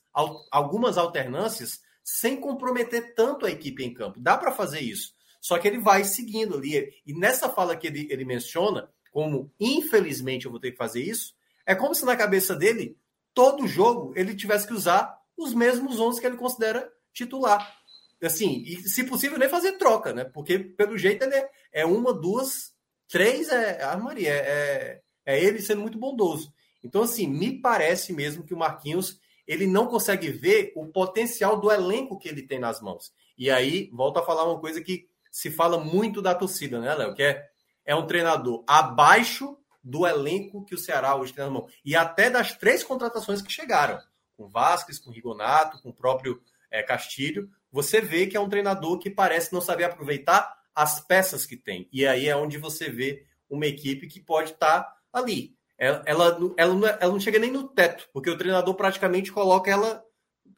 algumas alternâncias sem comprometer tanto a equipe em campo. Dá para fazer isso. Só que ele vai seguindo ali. E nessa fala que ele, ele menciona, como infelizmente eu vou ter que fazer isso, é como se na cabeça dele, todo jogo, ele tivesse que usar os mesmos 11 que ele considera titular. Assim, e se possível, nem fazer troca, né? Porque pelo jeito ele é, é uma, duas, três é a Maria, é, é, é ele sendo muito bondoso. Então, assim, me parece mesmo que o Marquinhos ele não consegue ver o potencial do elenco que ele tem nas mãos. E aí, volto a falar uma coisa que se fala muito da torcida, né, Léo? Que é, é um treinador abaixo do elenco que o Ceará hoje tem nas mãos. E até das três contratações que chegaram, com Vasquez, com Rigonato, com o próprio é, Castilho, você vê que é um treinador que parece não saber aproveitar as peças que tem. E aí é onde você vê uma equipe que pode estar tá ali. Ela, ela, ela, não, ela não chega nem no teto, porque o treinador praticamente coloca ela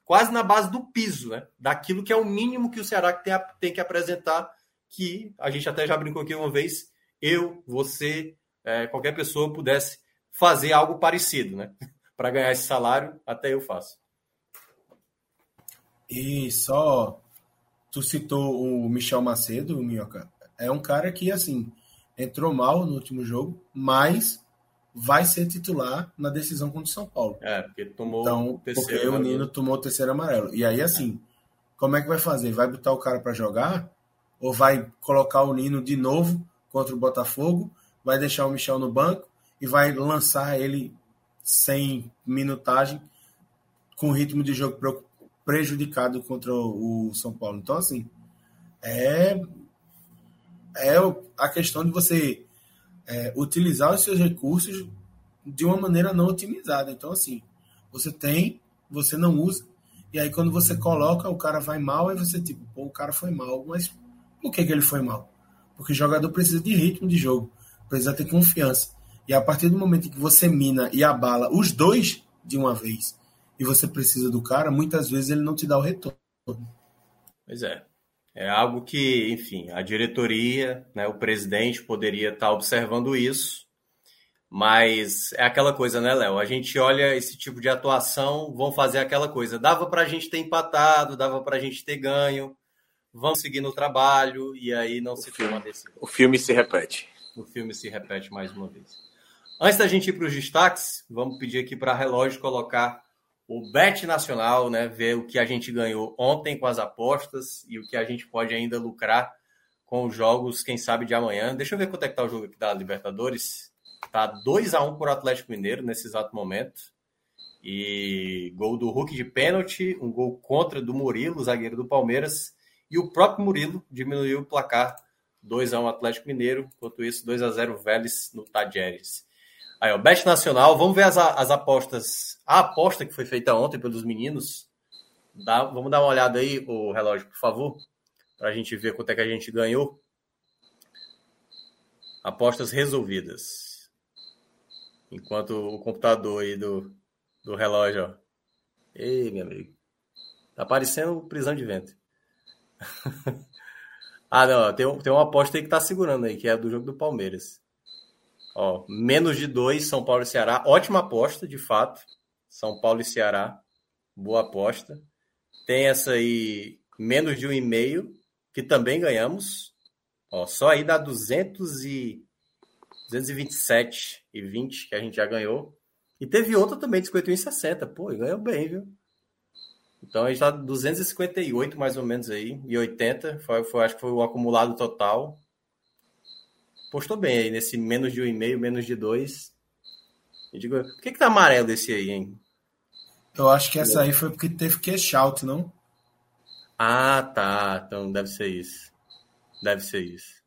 quase na base do piso, né? Daquilo que é o mínimo que o Ceará tem, tem que apresentar, que a gente até já brincou aqui uma vez, eu, você, é, qualquer pessoa pudesse fazer algo parecido, né? <laughs> Para ganhar esse salário, até eu faço. E só tu citou o Michel Macedo, o Minhoca. É um cara que, assim, entrou mal no último jogo, mas vai ser titular na decisão contra o São Paulo. É, porque tomou então, o terceiro. Porque o Nino tomou o terceiro amarelo. E aí, assim, como é que vai fazer? Vai botar o cara para jogar? Ou vai colocar o Nino de novo contra o Botafogo? Vai deixar o Michel no banco e vai lançar ele sem minutagem, com ritmo de jogo prejudicado contra o São Paulo. Então, assim, é, é a questão de você é, utilizar os seus recursos de uma maneira não otimizada. Então, assim, você tem, você não usa, e aí quando você coloca, o cara vai mal, aí você, tipo, pô, o cara foi mal, mas por que, que ele foi mal? Porque o jogador precisa de ritmo de jogo, precisa ter confiança. E a partir do momento que você mina e abala os dois de uma vez, e você precisa do cara, muitas vezes ele não te dá o retorno. Pois é. É algo que, enfim, a diretoria, né, o presidente poderia estar observando isso, mas é aquela coisa, né, Léo? A gente olha esse tipo de atuação, vão fazer aquela coisa. Dava para a gente ter empatado, dava para a gente ter ganho, vão seguir no trabalho e aí não o se filme, toma decisão. O filme se repete. O filme se repete mais uma vez. Antes da gente ir para os destaques, vamos pedir aqui para Relógio colocar o Bet Nacional, né? Ver o que a gente ganhou ontem com as apostas e o que a gente pode ainda lucrar com os jogos, quem sabe, de amanhã. Deixa eu ver quanto é que tá o jogo aqui da Libertadores. Tá 2 a 1 por Atlético Mineiro nesse exato momento. E gol do Hulk de pênalti, um gol contra do Murilo, zagueiro do Palmeiras, e o próprio Murilo diminuiu o placar 2 a 1 Atlético Mineiro, enquanto isso 2 a 0 Vélez no Tajeres. Aí, o Bet Nacional, vamos ver as, as apostas. A aposta que foi feita ontem pelos meninos. Dá, vamos dar uma olhada aí, o relógio, por favor, para a gente ver quanto é que a gente ganhou. Apostas resolvidas. Enquanto o computador aí do, do relógio, ó. Ei, meu amigo. Tá parecendo prisão de vento. Ah, não, tem, tem uma aposta aí que tá segurando aí, que é do jogo do Palmeiras. Ó, menos de dois, São Paulo e Ceará. Ótima aposta, de fato. São Paulo e Ceará. Boa aposta. Tem essa aí, menos de um e meio, que também ganhamos. Ó, só aí dá 200 e 227 e 20 que a gente já ganhou. E teve outra também de 51,60. Pô, ganhou bem, viu? Então a gente tá 258 mais ou menos aí, e 80. Foi, foi, acho que foi o acumulado total postou bem aí nesse menos de um e meio, menos de dois. Eu digo, por que, que tá amarelo esse aí, hein? Eu acho que essa aí foi porque teve cash out, não? Ah, tá. Então deve ser isso. Deve ser isso.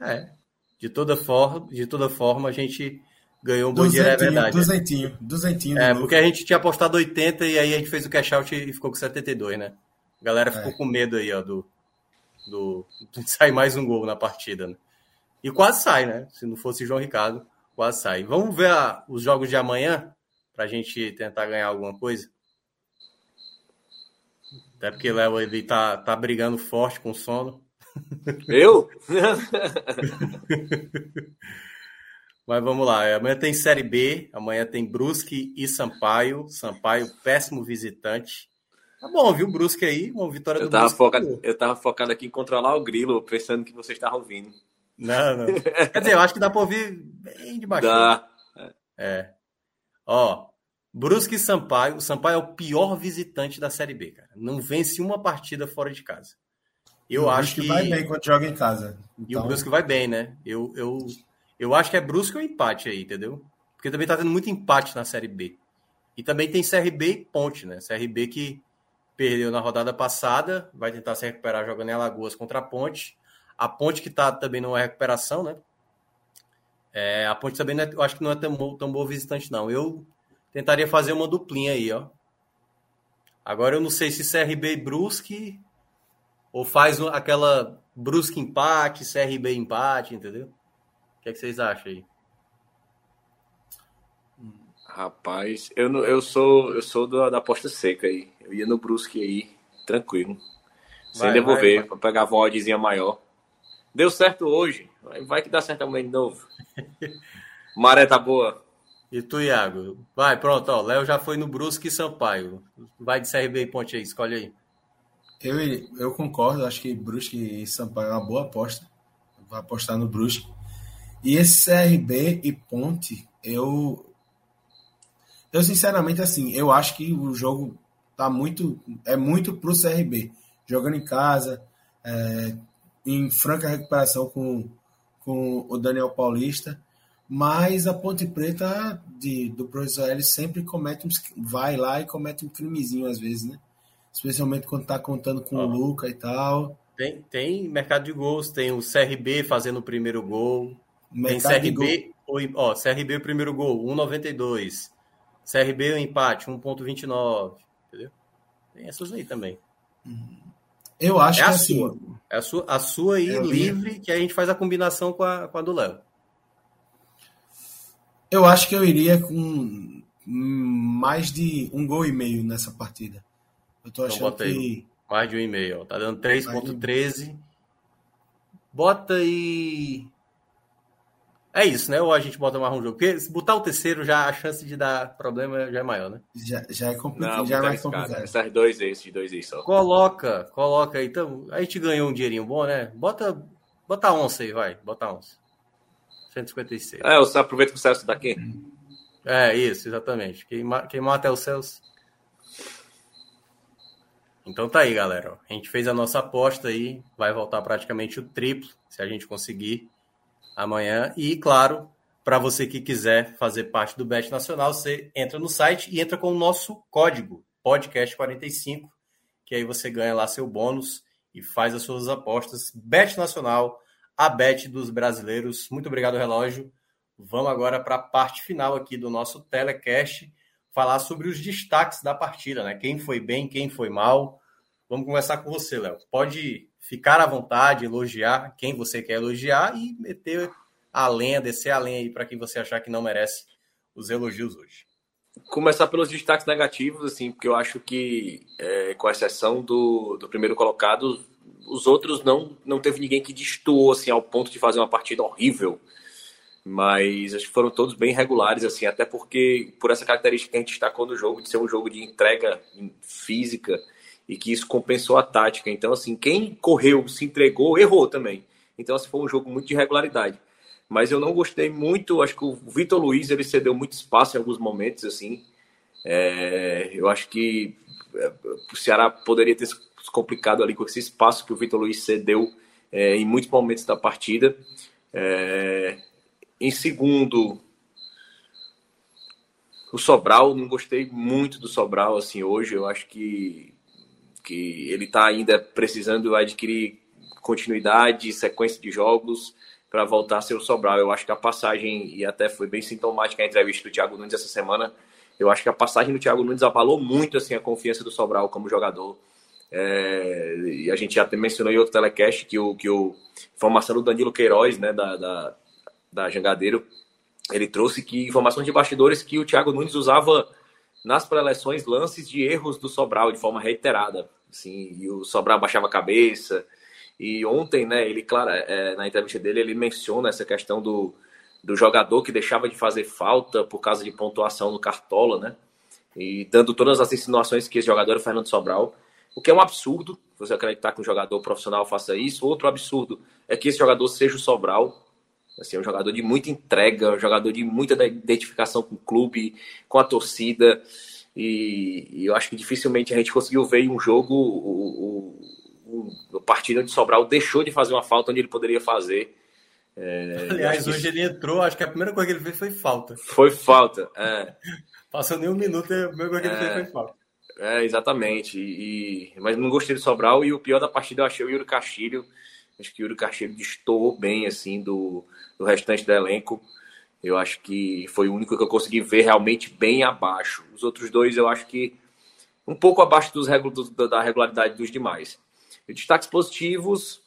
É. De toda forma, de toda forma a gente ganhou um bom dinheiro, é verdade. Duzentinho, duzentinho. É, porque a gente tinha apostado 80 e aí a gente fez o cash out e ficou com 72, né? A galera ficou é. com medo aí, ó, do, do, <laughs> de sair mais um gol na partida, né? E quase sai, né? Se não fosse João Ricardo, quase sai. Vamos ver a, os jogos de amanhã para a gente tentar ganhar alguma coisa. Até porque o Léo ele tá, tá brigando forte com sono. Eu? <laughs> <laughs> Mas vamos lá. Amanhã tem Série B, amanhã tem Brusque e Sampaio. Sampaio, péssimo visitante. Tá bom, viu, Brusque aí, uma vitória eu do tava Brusque. Focado, eu tava focado aqui em controlar o grilo, pensando que vocês estavam ouvindo. Não, não. Quer dizer, eu acho que dá para ouvir bem de baixo. Dá. É. Ó, Brusque e Sampaio. O Sampaio é o pior visitante da Série B, cara. Não vence uma partida fora de casa. Eu o acho que vai bem quando joga em casa. Então... E o então- Brusque vai bem, né? Eu, eu, eu acho que é Brusque ou empate aí, entendeu? Porque também tá tendo muito empate na Série B. E também tem CRB e Ponte, né? CRB que perdeu na rodada passada, vai tentar se recuperar jogando em Alagoas contra a Ponte. A ponte que está também numa recuperação, né? É, a ponte também, é, eu acho que não é tão, tão boa visitante, não. Eu tentaria fazer uma duplinha aí, ó. Agora eu não sei se CRB e Brusque ou faz aquela Brusque empate, CRB empate, entendeu? O que, é que vocês acham aí? Rapaz, eu, não, eu sou eu sou da, da aposta seca aí. Eu ia no Brusque aí, tranquilo. Sem vai, devolver, para pegar a vodazinha maior. Deu certo hoje. Vai que dá certo amanhã de novo. <laughs> Maré tá boa. E tu, Iago? Vai, pronto, ó. Léo já foi no Brusque e Sampaio. Vai de CRB e Ponte aí, escolhe aí. Eu, eu concordo, acho que Brusque e Sampaio é uma boa aposta. Vou apostar no Brusque. E esse CRB e Ponte, eu. Eu, sinceramente, assim, eu acho que o jogo tá muito. É muito pro CRB. Jogando em casa, é, em franca recuperação com, com o Daniel Paulista. Mas a Ponte Preta de, do professor L sempre comete uns, vai lá e comete um crimezinho às vezes, né? Especialmente quando tá contando com o Luca e tal. Tem, tem mercado de gols, tem o CRB fazendo o primeiro gol. Tem CRB, o, ó, CRB o primeiro gol, 1,92. CRB o empate, 1,29. Entendeu? Tem essas aí também. Eu acho é que a assim, sua. É a sua, a sua aí, é livre, que a gente faz a combinação com a, com a do Léo. Eu acho que eu iria com mais de um gol e meio nessa partida. Eu tô então achando então, que. Mais de um e meio, Tá dando 3,13. De... Bota aí. É isso, né? Ou a gente bota mais um jogo? Porque se botar o terceiro, já a chance de dar problema já é maior, né? Já, já é complicado. Não, já é mais complicado. Essas dois esses, dois aí só. Coloca, coloca aí. Então, a gente ganhou um dinheirinho bom, né? Bota, bota 11 aí, vai. Bota 11. 156. É, você aproveita que o Celso tá aqui. É, isso, exatamente. Quem, quem mata é o Celso. Então tá aí, galera. A gente fez a nossa aposta aí. Vai voltar praticamente o triplo, se a gente conseguir amanhã. E, claro, para você que quiser fazer parte do Bet Nacional, você entra no site e entra com o nosso código, podcast45, que aí você ganha lá seu bônus e faz as suas apostas. Bet Nacional a bet dos brasileiros. Muito obrigado, relógio. Vamos agora para a parte final aqui do nosso telecast, falar sobre os destaques da partida, né? Quem foi bem, quem foi mal. Vamos conversar com você, Léo. Pode ficar à vontade, elogiar quem você quer elogiar e meter a lenha, descer a lenha aí para quem você achar que não merece os elogios hoje. Começar pelos destaques negativos, assim, porque eu acho que, é, com exceção do, do primeiro colocado, os outros não não teve ninguém que destoou assim ao ponto de fazer uma partida horrível mas acho que foram todos bem regulares assim até porque por essa característica que a gente destacou no jogo de ser um jogo de entrega física e que isso compensou a tática. Então assim quem correu se entregou errou também. Então assim, foi um jogo muito de regularidade. Mas eu não gostei muito. Acho que o Vitor Luiz ele cedeu muito espaço em alguns momentos assim. É, eu acho que é, o Ceará poderia ter complicado ali com esse espaço que o Vitor Luiz cedeu é, em muitos momentos da partida. É, em segundo, o Sobral, não gostei muito do Sobral assim hoje. Eu acho que, que ele está ainda precisando adquirir continuidade, sequência de jogos para voltar a ser o Sobral. Eu acho que a passagem, e até foi bem sintomática a entrevista do Thiago Nunes essa semana, eu acho que a passagem do Thiago Nunes abalou muito assim a confiança do Sobral como jogador. É, e a gente já até mencionou em outro telecast que o, que o informação do Danilo Queiroz, né, da, da, da Jangadeiro, ele trouxe que informações de bastidores que o Thiago Nunes usava nas pré-eleições lances de erros do Sobral de forma reiterada. Assim, e o Sobral baixava a cabeça. E ontem, né, ele, claro, é, na entrevista dele, ele menciona essa questão do, do jogador que deixava de fazer falta por causa de pontuação no Cartola, né? E dando todas as insinuações que esse jogador é o Fernando Sobral. O que é um absurdo, você acreditar que um jogador profissional faça isso. Outro absurdo é que esse jogador seja o Sobral. Assim, é um jogador de muita entrega, um jogador de muita identificação com o clube, com a torcida. E, e eu acho que dificilmente a gente conseguiu ver em um jogo o, o, o, partido onde Sobral deixou de fazer uma falta onde ele poderia fazer. É, Aliás, hoje ele entrou, acho que a primeira coisa que ele fez foi falta. Foi falta, é. <laughs> Passou nem um minuto, a primeira coisa que ele fez foi falta. É, exatamente. E, mas não gostei do Sobral. E o pior da partida eu achei o Yuri Castilho. Acho que o Yuri Castilho destoou bem, assim, do, do restante do elenco. Eu acho que foi o único que eu consegui ver realmente bem abaixo. Os outros dois eu acho que um pouco abaixo dos do, da regularidade dos demais. E destaques positivos.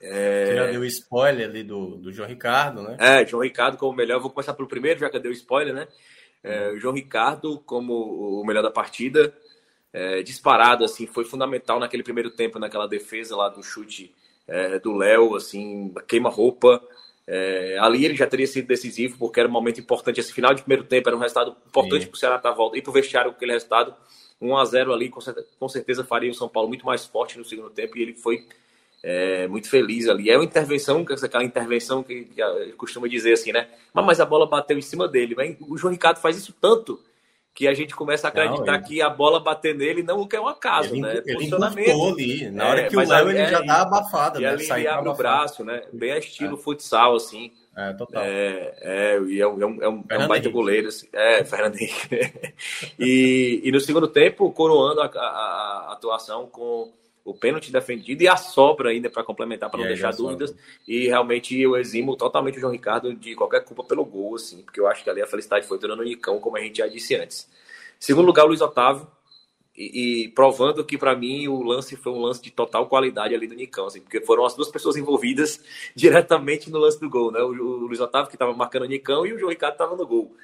É... Já deu spoiler ali do, do João Ricardo, né? É, João Ricardo como melhor. Eu vou começar pelo primeiro, já que eu dei o spoiler, né? É, o João Ricardo, como o melhor da partida, é, disparado, assim, foi fundamental naquele primeiro tempo, naquela defesa lá do chute é, do Léo, assim, queima-roupa. É, ali ele já teria sido decisivo, porque era um momento importante. Esse final de primeiro tempo era um resultado importante para o Ceará estar volta e para o vestiário aquele resultado. 1 a 0 ali, com certeza, com certeza, faria o São Paulo muito mais forte no segundo tempo e ele foi é, muito feliz ali. É uma intervenção, aquela intervenção que, que costuma dizer assim, né? Mas a bola bateu em cima dele. O João Ricardo faz isso tanto que a gente começa a acreditar não, ele... que a bola bater nele não é um acaso, ele, né? Ele ali, na hora é, que o Léo ele é, já dá abafada, e né? ele abre o braço, né? Bem a estilo é. futsal, assim. É, total. É, é, e é um, é um, é um, é um baita goleiro, assim. É, <laughs> Fernando e, e no segundo tempo, coroando a, a, a atuação com o pênalti defendido e a sobra ainda para complementar, para não deixar dúvidas. E realmente eu eximo totalmente o João Ricardo de qualquer culpa pelo gol, assim, porque eu acho que ali a felicidade foi toda no Nicão, como a gente já disse antes. Segundo lugar, o Luiz Otávio, e, e provando que para mim o lance foi um lance de total qualidade ali do Nicão, assim, porque foram as duas pessoas envolvidas <laughs> diretamente no lance do gol, né? O, o Luiz Otávio que estava marcando o Nicão e o João Ricardo estava no gol.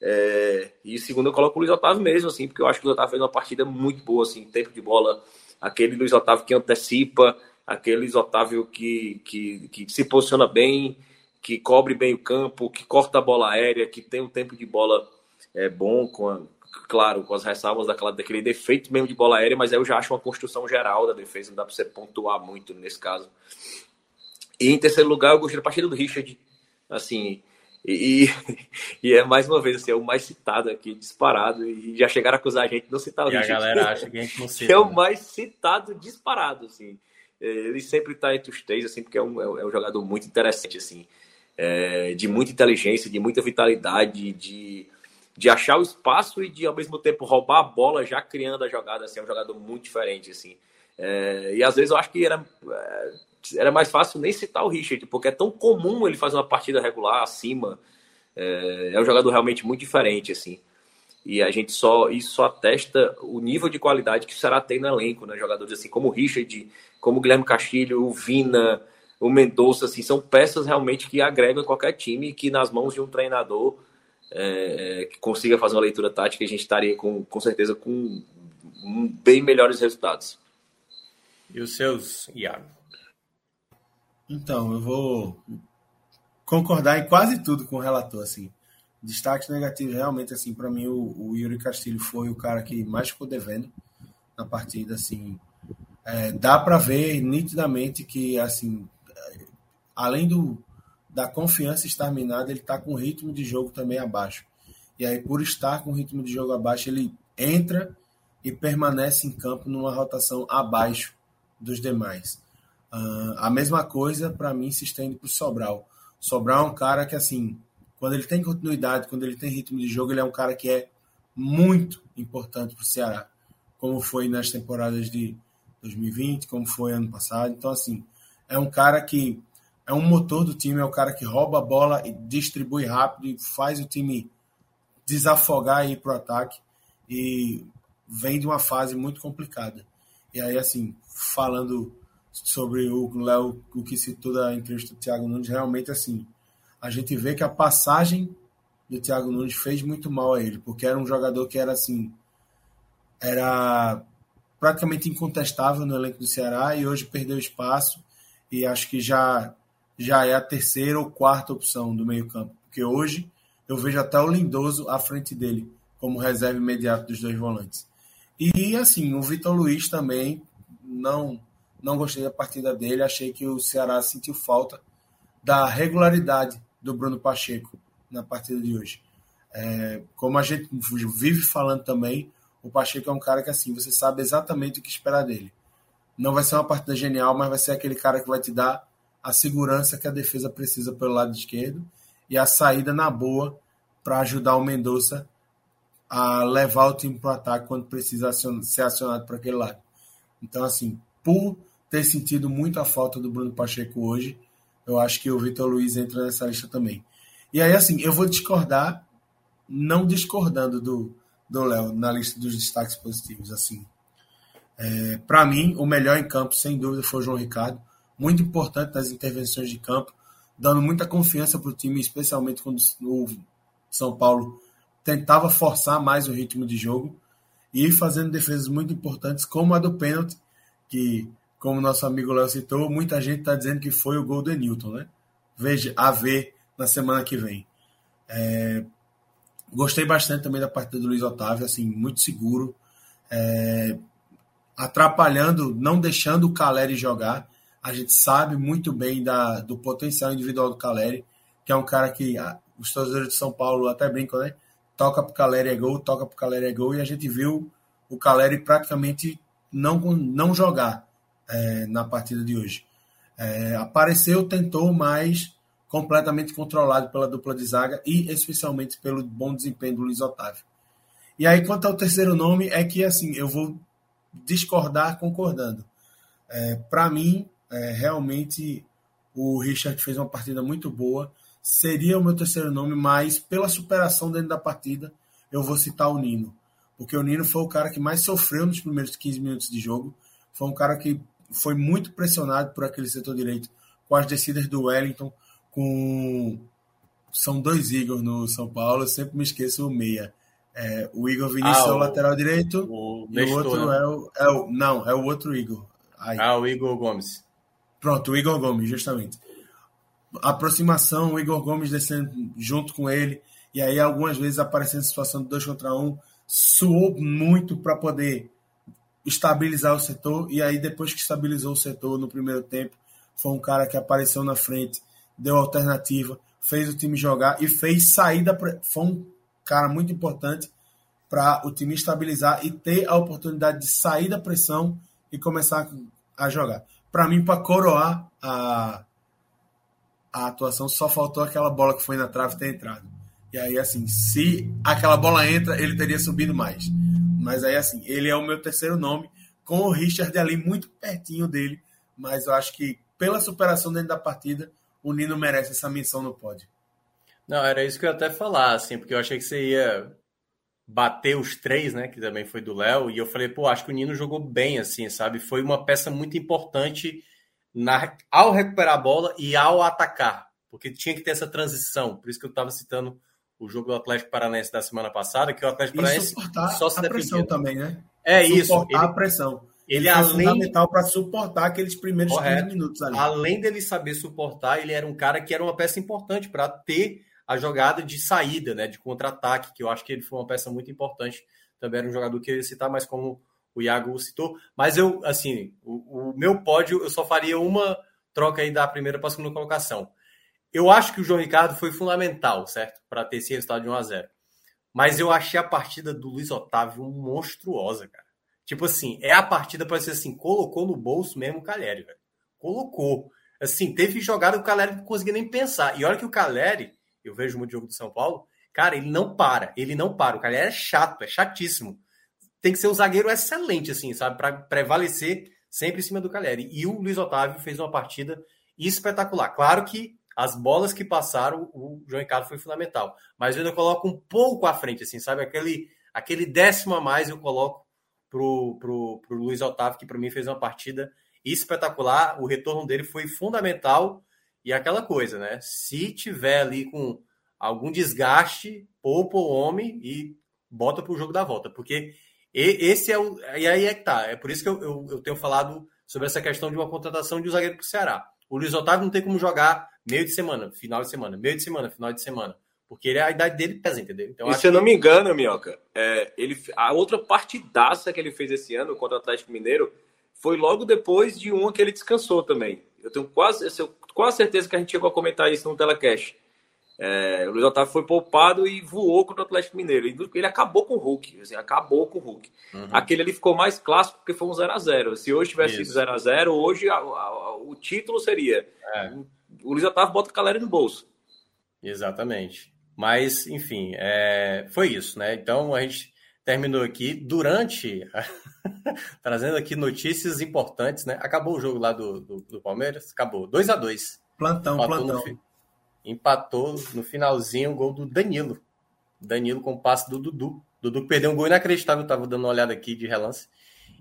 É, e segundo eu coloco o Luiz Otávio mesmo, assim, porque eu acho que o Luiz Otávio fez uma partida muito boa, assim, tempo de bola aquele Luiz Otávio que antecipa, aquele Luiz Otávio que, que, que se posiciona bem, que cobre bem o campo, que corta a bola aérea, que tem um tempo de bola é, bom, com a, claro, com as ressalvas daquela, daquele defeito mesmo de bola aérea, mas aí eu já acho uma construção geral da defesa, não dá para você pontuar muito nesse caso. E em terceiro lugar, eu gostei da partida do Richard, assim, e, e, é mais uma vez assim, é o mais citado aqui, disparado. E já chegaram a acusar a gente de não citar o e Richard. a galera acha que a gente não cita. <laughs> é o né? mais citado disparado, assim. É, ele sempre está entre os três, assim, porque é um, é um jogador muito interessante, assim. É, de muita inteligência, de muita vitalidade, de, de achar o espaço e de, ao mesmo tempo, roubar a bola já criando a jogada, assim. É um jogador muito diferente, assim. É, e às vezes eu acho que era é, era mais fácil nem citar o Richard, porque é tão comum ele fazer uma partida regular acima. É, é um jogador realmente muito diferente, assim. E a gente só isso só atesta o nível de qualidade que o Ceará tem no elenco, né? Jogadores assim como o Richard, como o Guilherme Castilho, o Vina, o Mendonça, assim, são peças realmente que agregam qualquer time que nas mãos de um treinador é, que consiga fazer uma leitura tática, a gente estaria com, com certeza com bem melhores resultados. E os seus, Iago? Então, eu vou concordar em quase tudo com o relator, assim. Destaques negativos, realmente, assim, para mim, o, o, Yuri Castilho foi o cara que mais ficou devendo na partida, assim. É, dá para ver nitidamente que, assim, além do, da confiança estar minada, ele está com o ritmo de jogo também abaixo. E aí, por estar com o ritmo de jogo abaixo, ele entra e permanece em campo numa rotação abaixo dos demais. Uh, a mesma coisa para mim se estende para o Sobral. Sobral é um cara que, assim, quando ele tem continuidade, quando ele tem ritmo de jogo, ele é um cara que é muito importante para o Ceará, como foi nas temporadas de 2020, como foi ano passado. Então, assim, é um cara que é um motor do time, é um cara que rouba a bola e distribui rápido e faz o time desafogar e ir para o ataque. E vem de uma fase muito complicada. E aí, assim, falando sobre o Léo, o que citou da entrevista do Thiago Nunes, realmente assim, a gente vê que a passagem do Thiago Nunes fez muito mal a ele, porque era um jogador que era assim, era praticamente incontestável no elenco do Ceará e hoje perdeu espaço e acho que já já é a terceira ou quarta opção do meio-campo, porque hoje eu vejo até o Lindoso à frente dele como reserva imediato dos dois volantes. E assim, o Vitor Luiz também não não gostei da partida dele, achei que o Ceará sentiu falta da regularidade do Bruno Pacheco na partida de hoje. É, como a gente vive falando também, o Pacheco é um cara que assim, você sabe exatamente o que esperar dele. Não vai ser uma partida genial, mas vai ser aquele cara que vai te dar a segurança que a defesa precisa pelo lado esquerdo e a saída na boa para ajudar o Mendonça a levar o time para o ataque quando precisa ser acionado para aquele lado. Então, assim, por ter sentido muito a falta do Bruno Pacheco hoje. Eu acho que o Vitor Luiz entra nessa lista também. E aí, assim, eu vou discordar, não discordando do do Léo na lista dos destaques positivos. Assim, é, para mim, o melhor em campo, sem dúvida, foi o João Ricardo. Muito importante nas intervenções de campo, dando muita confiança para o time, especialmente quando o São Paulo tentava forçar mais o ritmo de jogo e fazendo defesas muito importantes, como a do pênalti, que, como nosso amigo Léo citou, muita gente está dizendo que foi o gol do Newton, né? Veja, a ver na semana que vem. É, gostei bastante também da partida do Luiz Otávio, assim, muito seguro, é, atrapalhando, não deixando o Caleri jogar. A gente sabe muito bem da, do potencial individual do Caleri, que é um cara que ah, os torcedores de São Paulo até brincam, né? Toca pro Caleri é gol, toca pro Caleri é gol, e a gente viu o Caleri praticamente não, não jogar é, na partida de hoje. É, apareceu, tentou, mas completamente controlado pela dupla de zaga e especialmente pelo bom desempenho do Luiz Otávio. E aí, quanto ao terceiro nome, é que assim, eu vou discordar concordando. É, Para mim, é, realmente, o Richard fez uma partida muito boa. Seria o meu terceiro nome, mas pela superação dentro da partida, eu vou citar o Nino. Porque o Nino foi o cara que mais sofreu nos primeiros 15 minutos de jogo. Foi um cara que foi muito pressionado por aquele setor direito com as descidas do Wellington, com. São dois Igor no São Paulo, eu sempre me esqueço o meia. É, o Igor Vinícius ah, é o lateral direito o e o outro né? é, o, é o. Não, é o outro Igor. Aí. Ah, o Igor Gomes. Pronto, o Igor Gomes, justamente. Aproximação, o Igor Gomes descendo junto com ele, e aí algumas vezes aparecendo situação de dois contra um, suou muito para poder estabilizar o setor, e aí depois que estabilizou o setor no primeiro tempo, foi um cara que apareceu na frente deu alternativa, fez o time jogar e fez saída. Foi um cara muito importante para o time estabilizar e ter a oportunidade de sair da pressão e começar a jogar. Para mim, para coroar a, a atuação, só faltou aquela bola que foi na trave ter entrado. E aí, assim, se aquela bola entra, ele teria subido mais. Mas aí, assim, ele é o meu terceiro nome, com o Richard ali muito pertinho dele. Mas eu acho que pela superação dentro da partida, o Nino merece essa menção no pódio. Não, era isso que eu ia até falar, assim, porque eu achei que você ia bater os três, né, que também foi do Léo, e eu falei, pô, acho que o Nino jogou bem, assim, sabe? Foi uma peça muito importante na, ao recuperar a bola e ao atacar, porque tinha que ter essa transição, por isso que eu estava citando o jogo do Atlético Paranaense da semana passada, que o Atlético Paranaense só se a pressão também, né? É suportar isso. Ele, a pressão. Ele, ele é além... fundamental para suportar aqueles primeiros Correto. 15 minutos ali. Além dele saber suportar, ele era um cara que era uma peça importante para ter a jogada de saída, né, de contra-ataque, que eu acho que ele foi uma peça muito importante. Também era um jogador que eu ia citar, mas como o Iago citou. Mas eu, assim, o, o meu pódio, eu só faria uma troca aí da primeira para a segunda colocação. Eu acho que o João Ricardo foi fundamental, certo? Para ter esse resultado de 1 a 0 Mas eu achei a partida do Luiz Otávio monstruosa, cara. Tipo assim, é a partida para ser assim, colocou no bolso mesmo o Caleri, velho. Colocou. Assim, teve jogada que o Caleri não conseguia nem pensar. E olha que o Caleri, eu vejo muito jogo do São Paulo, cara, ele não para, ele não para. O Caleri é chato, é chatíssimo. Tem que ser um zagueiro excelente, assim, sabe? Para prevalecer sempre em cima do Caleri. E o Luiz Otávio fez uma partida espetacular. Claro que as bolas que passaram, o João Ricardo foi fundamental. Mas eu ainda coloco um pouco à frente, assim, sabe? Aquele, aquele décimo a mais eu coloco pro, pro, pro Luiz Otávio, que para mim fez uma partida espetacular. O retorno dele foi fundamental. E aquela coisa, né? Se tiver ali com algum desgaste, poupa o homem e bota para o jogo da volta. Porque esse é o. E aí é que tá. É por isso que eu, eu, eu tenho falado sobre essa questão de uma contratação de um zagueiro para o Ceará. O Luiz Otávio não tem como jogar meio de semana, final de semana, meio de semana, final de semana. Porque ele, a idade dele pesa, entendeu? Então, e se eu não me engano, Minhoca, é, ele, a outra partidaça que ele fez esse ano contra o Atlético Mineiro foi logo depois de uma que ele descansou também. Eu tenho quase, eu, quase certeza que a gente chegou a comentar isso no telecast. É, o Luiz Otávio foi poupado e voou contra o Atlético Mineiro. Ele acabou com o Hulk, assim, acabou com o Hulk. Uhum. Aquele ali ficou mais clássico porque foi um 0x0. Se hoje tivesse isso. sido 0x0, hoje a, a, a, o título seria: é. O Luiz Otávio bota o Caleri no bolso. Exatamente. Mas, enfim, é, foi isso, né? Então a gente terminou aqui durante <laughs> trazendo aqui notícias importantes, né? Acabou o jogo lá do, do, do Palmeiras, acabou 2 a 2 Plantão, empatou plantão. No, empatou no finalzinho o gol do Danilo. Danilo com o passe do Dudu. Dudu perdeu um gol inacreditável, tava dando uma olhada aqui de relance.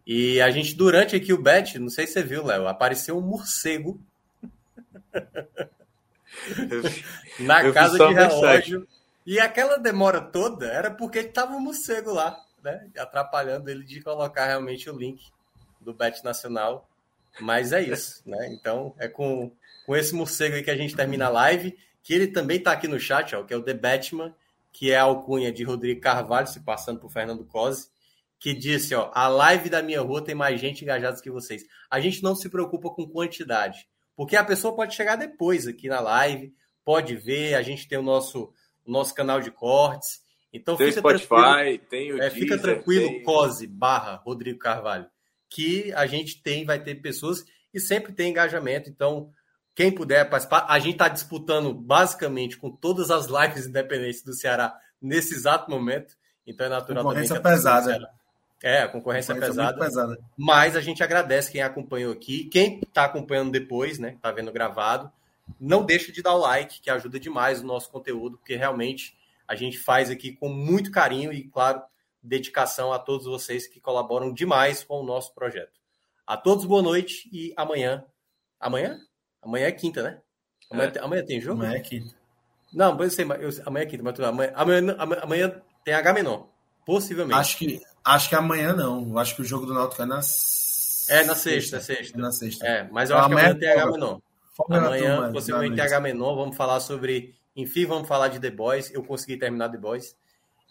E a gente, durante aqui o bet, não sei se você viu, Léo, apareceu um morcego na casa de relógio E aquela demora toda era porque tava um morcego lá, né? Atrapalhando ele de colocar realmente o link do Bet Nacional. Mas é isso, né? Então é com, com esse morcego aí que a gente termina a live, que ele também tá aqui no chat, ó, que é o The Batman, que é a alcunha de Rodrigo Carvalho, se passando por Fernando Cosi, que disse, ó, a live da minha rua tem mais gente engajada que vocês. A gente não se preocupa com quantidade, porque a pessoa pode chegar depois aqui na live, pode ver, a gente tem o nosso, o nosso canal de cortes. Então tem fica Spotify, tranquilo, tem o é, Deezer, Fica tranquilo, tem... Cose barra Rodrigo Carvalho, que a gente tem, vai ter pessoas e sempre tem engajamento. Então, quem puder participar, a gente está disputando basicamente com todas as lives independentes do Ceará nesse exato momento. Então é natural concorrência também. pesada. É, a concorrência, concorrência é pesada, pesada. Mas a gente agradece quem acompanhou aqui. Quem está acompanhando depois, né? Está vendo gravado, não deixa de dar o like, que ajuda demais o nosso conteúdo, porque realmente a gente faz aqui com muito carinho e, claro, dedicação a todos vocês que colaboram demais com o nosso projeto. A todos, boa noite e amanhã. Amanhã? Amanhã é quinta, né? Amanhã, É. amanhã tem jogo? Não é quinta. Não, eu sei, eu- amanhã é quinta, mas tudo amanhã, amanhã, amanhã tem H menor. Possivelmente. Acho que, acho que amanhã não. Acho que o jogo do Náutico é na É na sexta, é sexta. É na sexta. É, mas eu Ah, acho que amanhã tem H folga. menor. Amanhã, turma, possivelmente tem Luiz. H menor. Vamos falar sobre. Enfim, vamos falar de The Boys. Eu consegui terminar The Boys.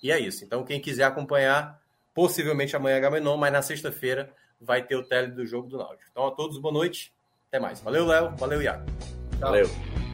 E é isso. Então, quem quiser acompanhar, possivelmente amanhã é H menor, mas na sexta-feira vai ter o tele do jogo do Náutico. Então, a todos, boa noite. Até mais. Valeu, Léo. Valeu, Iago. Tchau. Valeu.